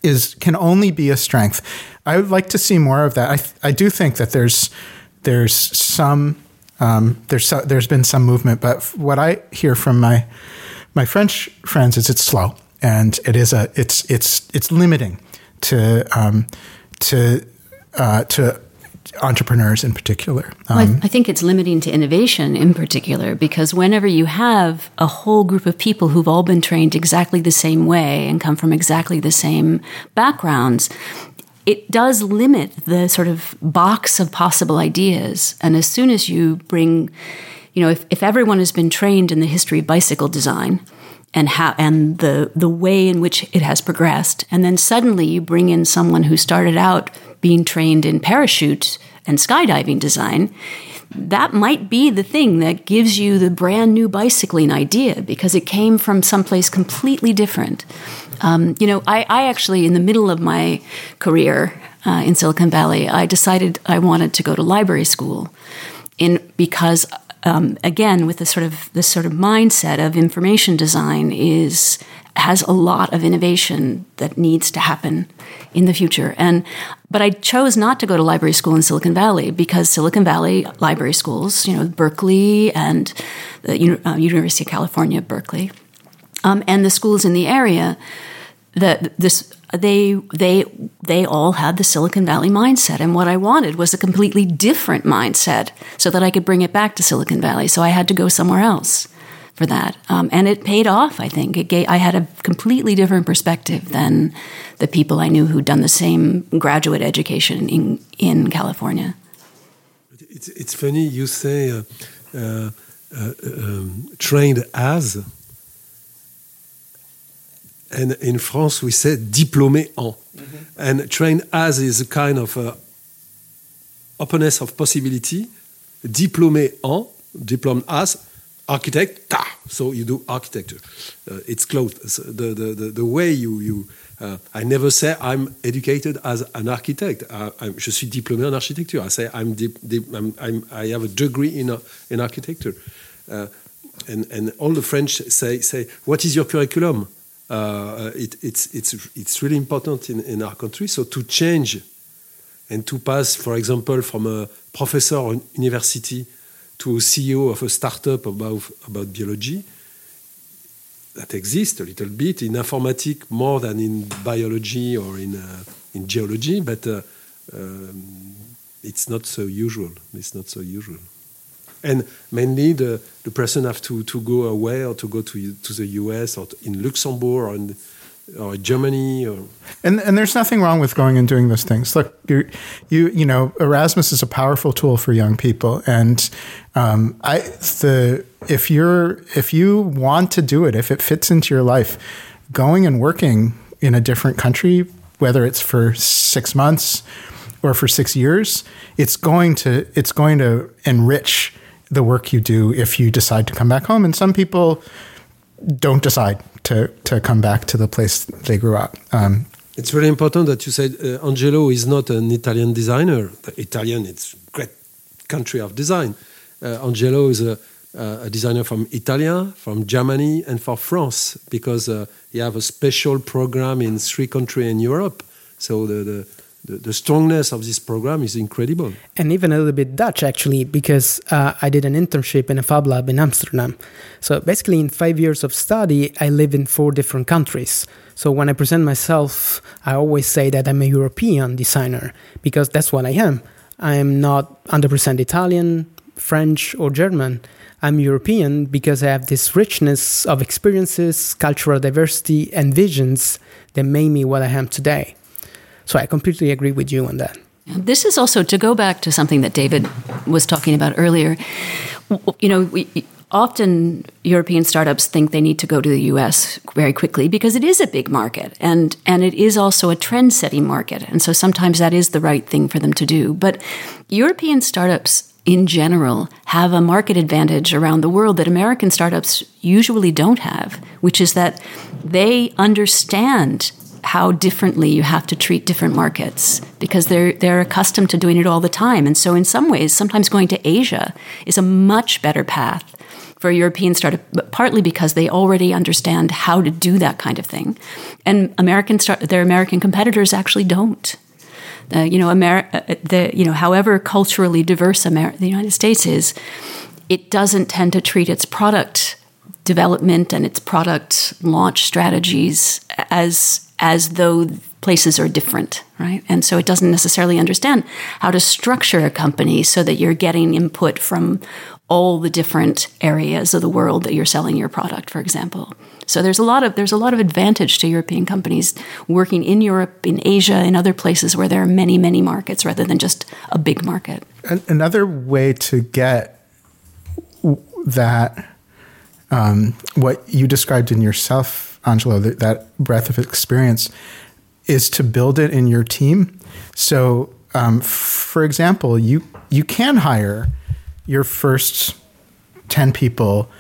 is can only be a strength. I would like to see more of that. I I do think that there's there's some um, there's so, there's been some movement, but what I hear from my my French friends is it's slow and it is a it's it's it's limiting to um, to uh, to entrepreneurs in particular.
Um, well, I, think it's limiting to innovation in particular because whenever you have a whole group of people who've all been trained exactly the same way and come from exactly the same backgrounds, it does limit the sort of box of possible ideas. And as soon as you bring, you know, if, if everyone has been trained in the history of bicycle design and how and the the way in which it has progressed, and then suddenly you bring in someone who started out being trained in parachute and skydiving design, that might be the thing that gives you the brand new bicycling idea because it came from someplace completely different. Um, you know, I, I, actually, in the middle of my career uh, in Silicon Valley, I decided I wanted to go to library school, in because um, again, with this sort of this sort of mindset of information design is has a lot of innovation that needs to happen in the future. And but I chose not to go to library school in Silicon Valley because Silicon Valley library schools, you know, Berkeley and the uh, University of California, Berkeley, um, and the schools in the area, that this they they they all had the Silicon Valley mindset, and what I wanted was a completely different mindset, so that I could bring it back to Silicon Valley. So I had to go somewhere else for that, um, and it paid off. I think it gave, I had a completely different perspective than the people I knew who'd done the same graduate education in in California.
It's, it's funny you say uh, uh, uh, um, trained as and in France we say diplômé en. Mm -hmm. And trained as is a kind of a openness of possibility. Diplômé en, diplôme as, architect, ta. So you do architecture. Uh, it's close. The, the, the, the, way you, you uh, I never say I'm educated as an architect. Uh, I'm, je suis diplômé en architecture. I say I'm, I'm, I'm i have a degree in, uh, in architecture. Uh, and, and all the French say, say, what is your curriculum? Uh, it, it's, it's, it's really important in, in our country. So to change and to pass, for example, from a professor in university to a CEO of a startup about, about biology, that exists a little bit in informatics more than in biology or in, uh, in geology, but uh, um, it's not so usual. It's not so usual and mainly the, the person have to, to go away or to go to, to the US or in Luxembourg or in, or Germany or
and and there's nothing wrong with going and doing those things. Look, you you you know Erasmus is a powerful tool for young people, and um, I the if you're if you want to do it, if it fits into your life, going and working in a different country, whether it's for six months or for six years, it's going to it's going to enrich the work you do if you decide to come back home. And some people don't decide to, to come back to the place they grew up. Um,
it's really important that you said uh, Angelo is not an Italian designer. The Italian, it's great country of design. Uh, Angelo is a, uh, a, designer from Italy, from Germany, and for France because uh, he have a special program in three countries in Europe. So the, the the, the, strongness of this program is incredible.
And even a little bit Dutch, actually, because uh, I did an internship in a Fab Lab in Amsterdam. So basically, in five years of study, I live in four different countries. So when I present myself, I always say that I'm a European designer because that's what I am. I'm not 100% Italian, French, or German. I'm European because I have this richness of experiences, cultural diversity, and visions that made me what I am today. So I completely agree with you on that.
This is also to go back to something that David was talking about earlier. You know, we, often European startups think they need to go to the US very quickly because it is a big market and and it is also a trend-setting market. And so sometimes that is the right thing for them to do. But European startups in general have a market advantage around the world that American startups usually don't have, which is that they understand how differently you have to treat different markets because they're they're accustomed to doing it all the time. And so in some ways, sometimes going to Asia is a much better path for European startup, but partly because they already understand how to do that kind of thing. And American start, their American competitors actually don't. Uh, you know, Ameri- uh, the, you know, however culturally diverse Amer- the United States is, it doesn't tend to treat its product development and its product launch strategies as as though places are different, right? And so it doesn't necessarily understand how to structure a company so that you're getting input from all the different areas of the world that you're selling your product, for example. So there's a lot of there's a lot of advantage to European companies working in Europe, in Asia, in other places where there are many, many markets rather than just a big market.
Another way to get that um, what you described in yourself Angelo, that, that breadth of experience is to build it in your team. So, um, for example, you you can hire your first ten people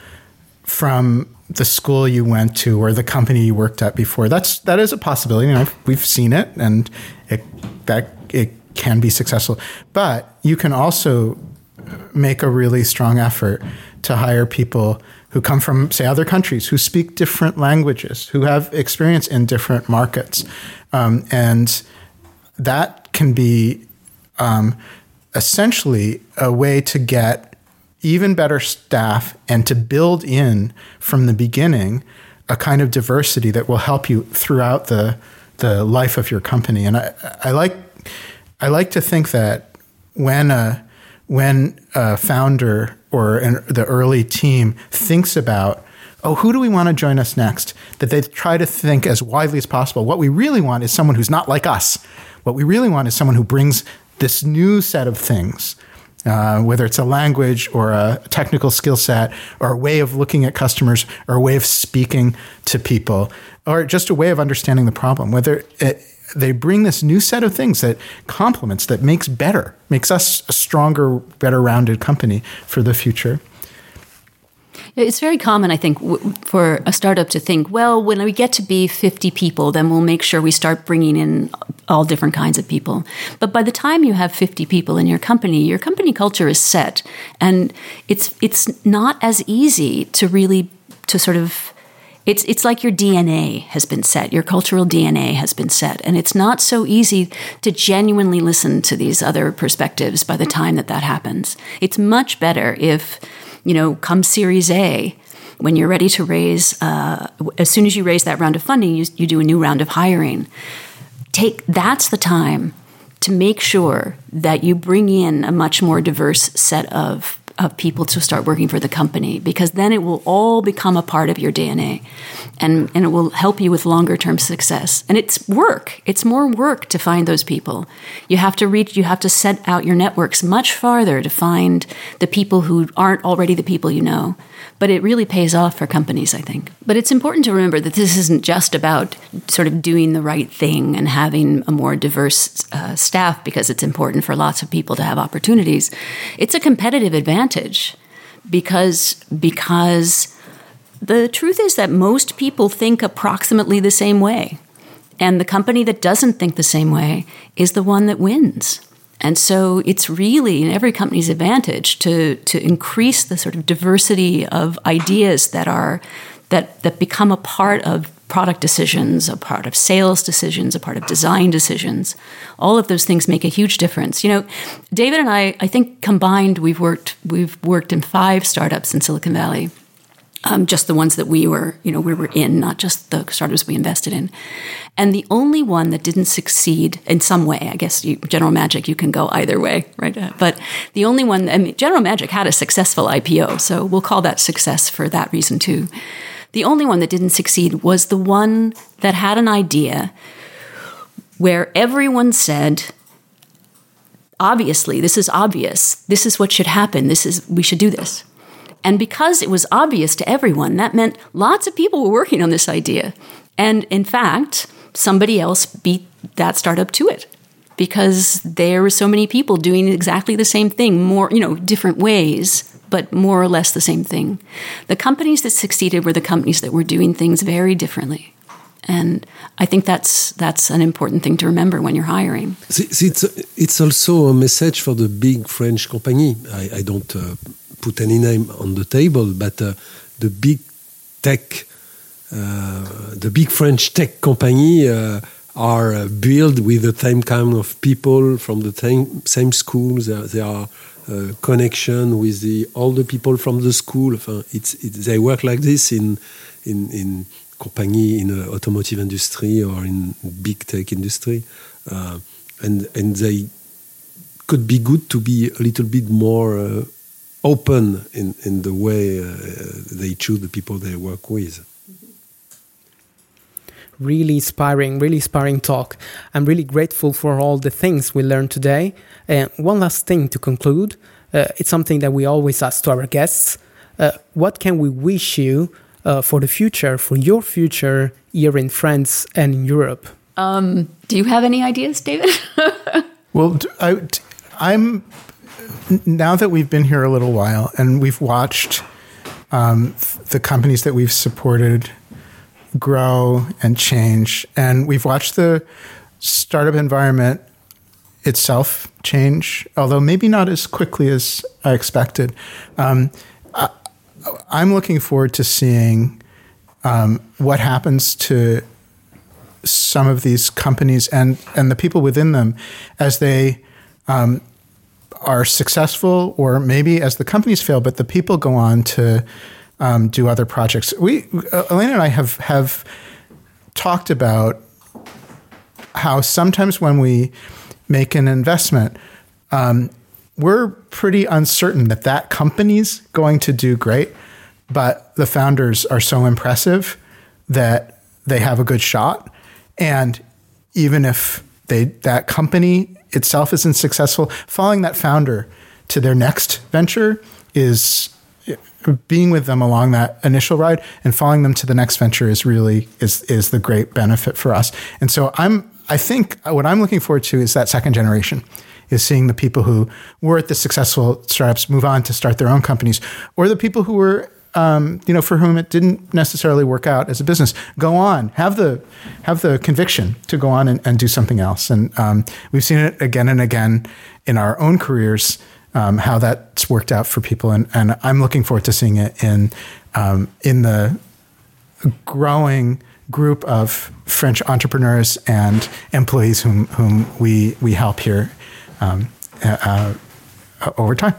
from the school you went to or the company you worked at before. That's that is a possibility. You know, we've seen it, and it that it can be successful. But you can also make a really strong effort to hire people who come from, say, other countries, who speak different languages, who have experience in different markets. Um, and that can be um, essentially a way to get even better staff and to build in from the beginning a kind of diversity that will help you throughout the the life of your company. And I, I like I like to think that when a when a founder or an, the early team thinks about oh who do we want to join us next? That they try to think as widely as possible. What we really want is someone who's not like us. What we really want is someone who brings this new set of things uh, whether it's a language or a technical skill set or a way of looking at customers or a way of speaking to people or just a way of understanding the problem whether they bring this new set of things that complements that makes better makes us a stronger better rounded company for the future
it's very common, I think, for a startup to think, well, when we get to be 50 people, then we'll make sure we start bringing in all different kinds of people. But by the time you have 50 people in your company, your company culture is set. And it's, it's not as easy to really, to sort of, it's, it's like your DNA has been set, your cultural DNA has been set. And it's not so easy to genuinely listen to these other perspectives by the time that that happens. It's much better if, you know, come Series A, when you're ready to raise, uh, as soon as you raise that round of funding, you, you do a new round of hiring. Take that's the time to make sure that you bring in a much more diverse set of of people to start working for the company because then it will all become a part of your DNA and, and it will help you with longer term success. And it's work. It's more work to find those people. You have to reach, you have to set out your networks much farther to find the people who aren't already the people you know but it really pays off for companies, I think. But it's important to remember that this isn't just about sort of doing the right thing and having a more diverse uh, staff because it's important for lots of people to have opportunities. It's a competitive advantage because because the truth is that most people think approximately the same way. And the company that doesn't think the same way is the one that wins. And so it's really in every company's advantage to to increase the sort of diversity of ideas that are that that become a part of product decisions, a part of sales decisions, a part of design decisions. All of those things make a huge difference. You know, David and I, I think combined, we've worked we've worked in five startups in Silicon Valley um, just the ones that we were, you know, we were in, not just the startups we invested in. And the only one that didn't succeed in some way, I guess you, General Magic, you can go either way, right? But the only one, I mean, General Magic had a successful IPO, so we'll call that success for that reason too. The only one that didn't succeed was the one that had an idea where everyone said, obviously, this is obvious. This is what should happen. This is, we should do this and because it was obvious to everyone, that meant lots of people were working on this idea. And in fact, somebody else beat that startup to it because there were so many people doing exactly the same thing, more, you know, different ways, but more or less the same thing. The companies that succeeded were the companies that were doing things very differently. And I think that's that's an important thing to remember when you're hiring.
It's, it's also a message for the big French company. I, I don't uh, put any name on the table, but uh, the big tech, uh, the big French tech company uh, are uh, built with the same kind of people from the same, same schools. They are uh, connection with the all the people from the school. It's, it, they work like this in in in company in the automotive industry or in big tech industry, uh, and and they could be good to be a little bit more uh, open in, in the way uh, they choose the people they work with.
Really inspiring, really inspiring talk. I'm really grateful for all the things we learned today. And one last thing to conclude uh, it's something that we always ask to our guests. Uh, what can we wish you uh, for the future, for your future here in France and in Europe?
Um, do you have any ideas, David?
well, I, I'm now that we've been here a little while and we've watched um, the companies that we've supported grow and change, and we've watched the startup environment itself change, although maybe not as quickly as I expected. Um, I, am looking forward to seeing um, what happens to some of these companies and, and the people within them as they um, are successful, or maybe as the companies fail, but the people go on to um, do other projects. We, uh, Elena and I have have talked about how sometimes when we make an investment, um, we're pretty uncertain that that company's going to do great, but the founders are so impressive that they have a good shot. And even if they that company itself isn't successful, following that founder to their next venture is being with them along that initial ride and following them to the next venture is really is is the great benefit for us. And so I'm I think what I'm looking forward to is that second generation is seeing the people who were at the successful startups move on to start their own companies or the people who were um, you know, for whom it didn't necessarily work out as a business, go on, have the have the conviction to go on and, and do something else. And um, we've seen it again and again in our own careers um, how that's worked out for people, and, and I'm looking forward to seeing it in um, in the growing group of French entrepreneurs and employees whom whom we we help here um, uh, uh, over time.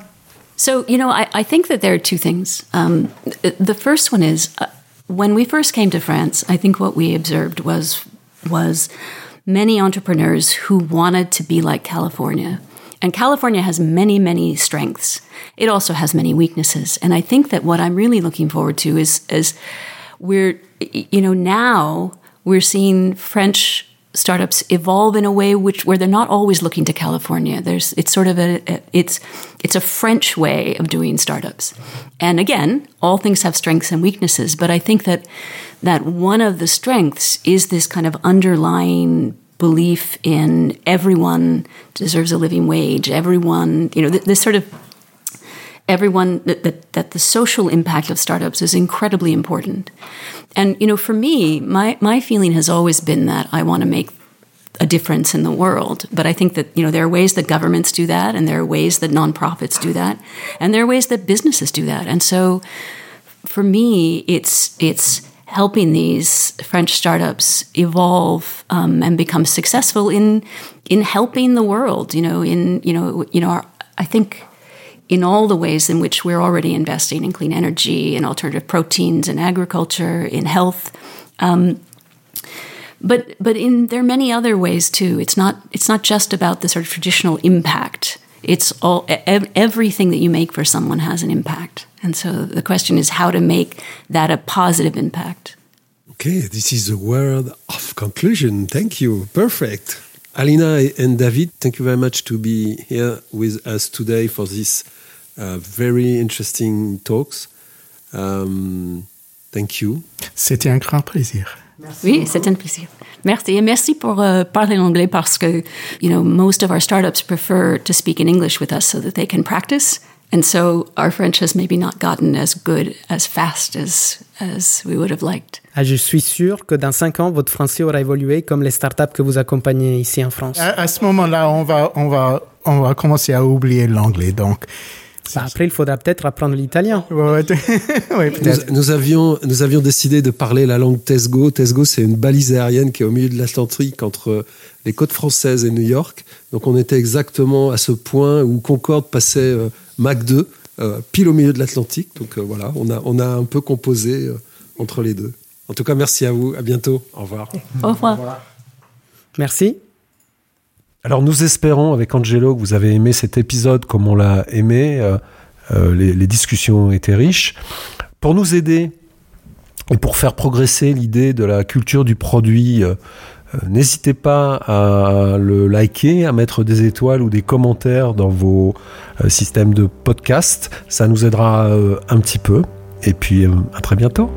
So you know, I, I, think that there are two things. Um, the first one is uh, when we first came to France. I think what we observed was was many entrepreneurs who wanted to be like California and California has many, many strengths. It also has many weaknesses. And I think that what I'm really looking forward to is, is we're, you know, now we're seeing French startups evolve in a way which where they're not always looking to California. There's it's sort of a, a, it's it's a French way of doing startups. And again, all things have strengths and weaknesses, but I think that that one of the strengths is this kind of underlying belief in everyone deserves a living wage, everyone, you know, this sort of everyone that, that, that the social impact of startups is incredibly important. And you know, for me, my my feeling has always been that I want to make a difference in the world. But I think that you know there are ways that governments do that, and there are ways that nonprofits do that, and there are ways that businesses do that. And so, for me, it's it's helping these French startups evolve um, and become successful in in helping the world. You know, in you know, you know, our, I think in all the ways in which we're already investing in clean energy, in alternative proteins, in agriculture, in health. Um, but but in there are many other ways too. It's not it's not just about the sort of traditional impact. It's all everything that you make for someone has an impact. And so the question is how to make that a positive impact.
Okay, this is a word of conclusion. Thank you. Perfect. Alina and David, thank you very much to be here with us today for this uh, very interesting talks. Um, thank you.
C'était un grand plaisir.
Merci oui, c'est un plaisir. Merci et merci pour uh, parler l'anglais parce que, you know, most of our startups prefer to speak in English with us so that they can practice. And so our French has maybe not gotten as good as fast as, as we would have liked.
Ah, je suis sûr que dans cinq ans, votre français aura évolué comme les startups que vous accompagnez ici en France.
À, à ce moment-là, on va, on, va, on va commencer à oublier l'anglais. Donc,
bah après, il faudra peut-être apprendre l'italien.
Ouais, ouais,
nous, nous, avions, nous avions décidé de parler la langue Tesgo. Tesgo, c'est une balise aérienne qui est au milieu de l'Atlantique entre les côtes françaises et New York. Donc on était exactement à ce point où Concorde passait euh, Mac 2, euh, pile au milieu de l'Atlantique. Donc euh, voilà, on a, on a un peu composé entre les deux. En tout cas, merci à vous. À bientôt. Au revoir.
Au revoir.
Merci.
Alors nous espérons avec Angelo que vous avez aimé cet épisode comme on l'a aimé. les, les, discussions étaient riches. Pour nous aider et pour faire progresser l'idée de la culture du produit euh, n'hésitez pas à le liker, à mettre des étoiles ou des commentaires dans vos euh, systèmes de podcast. Ça nous aidera euh, un petit peu. Et puis à très bientôt.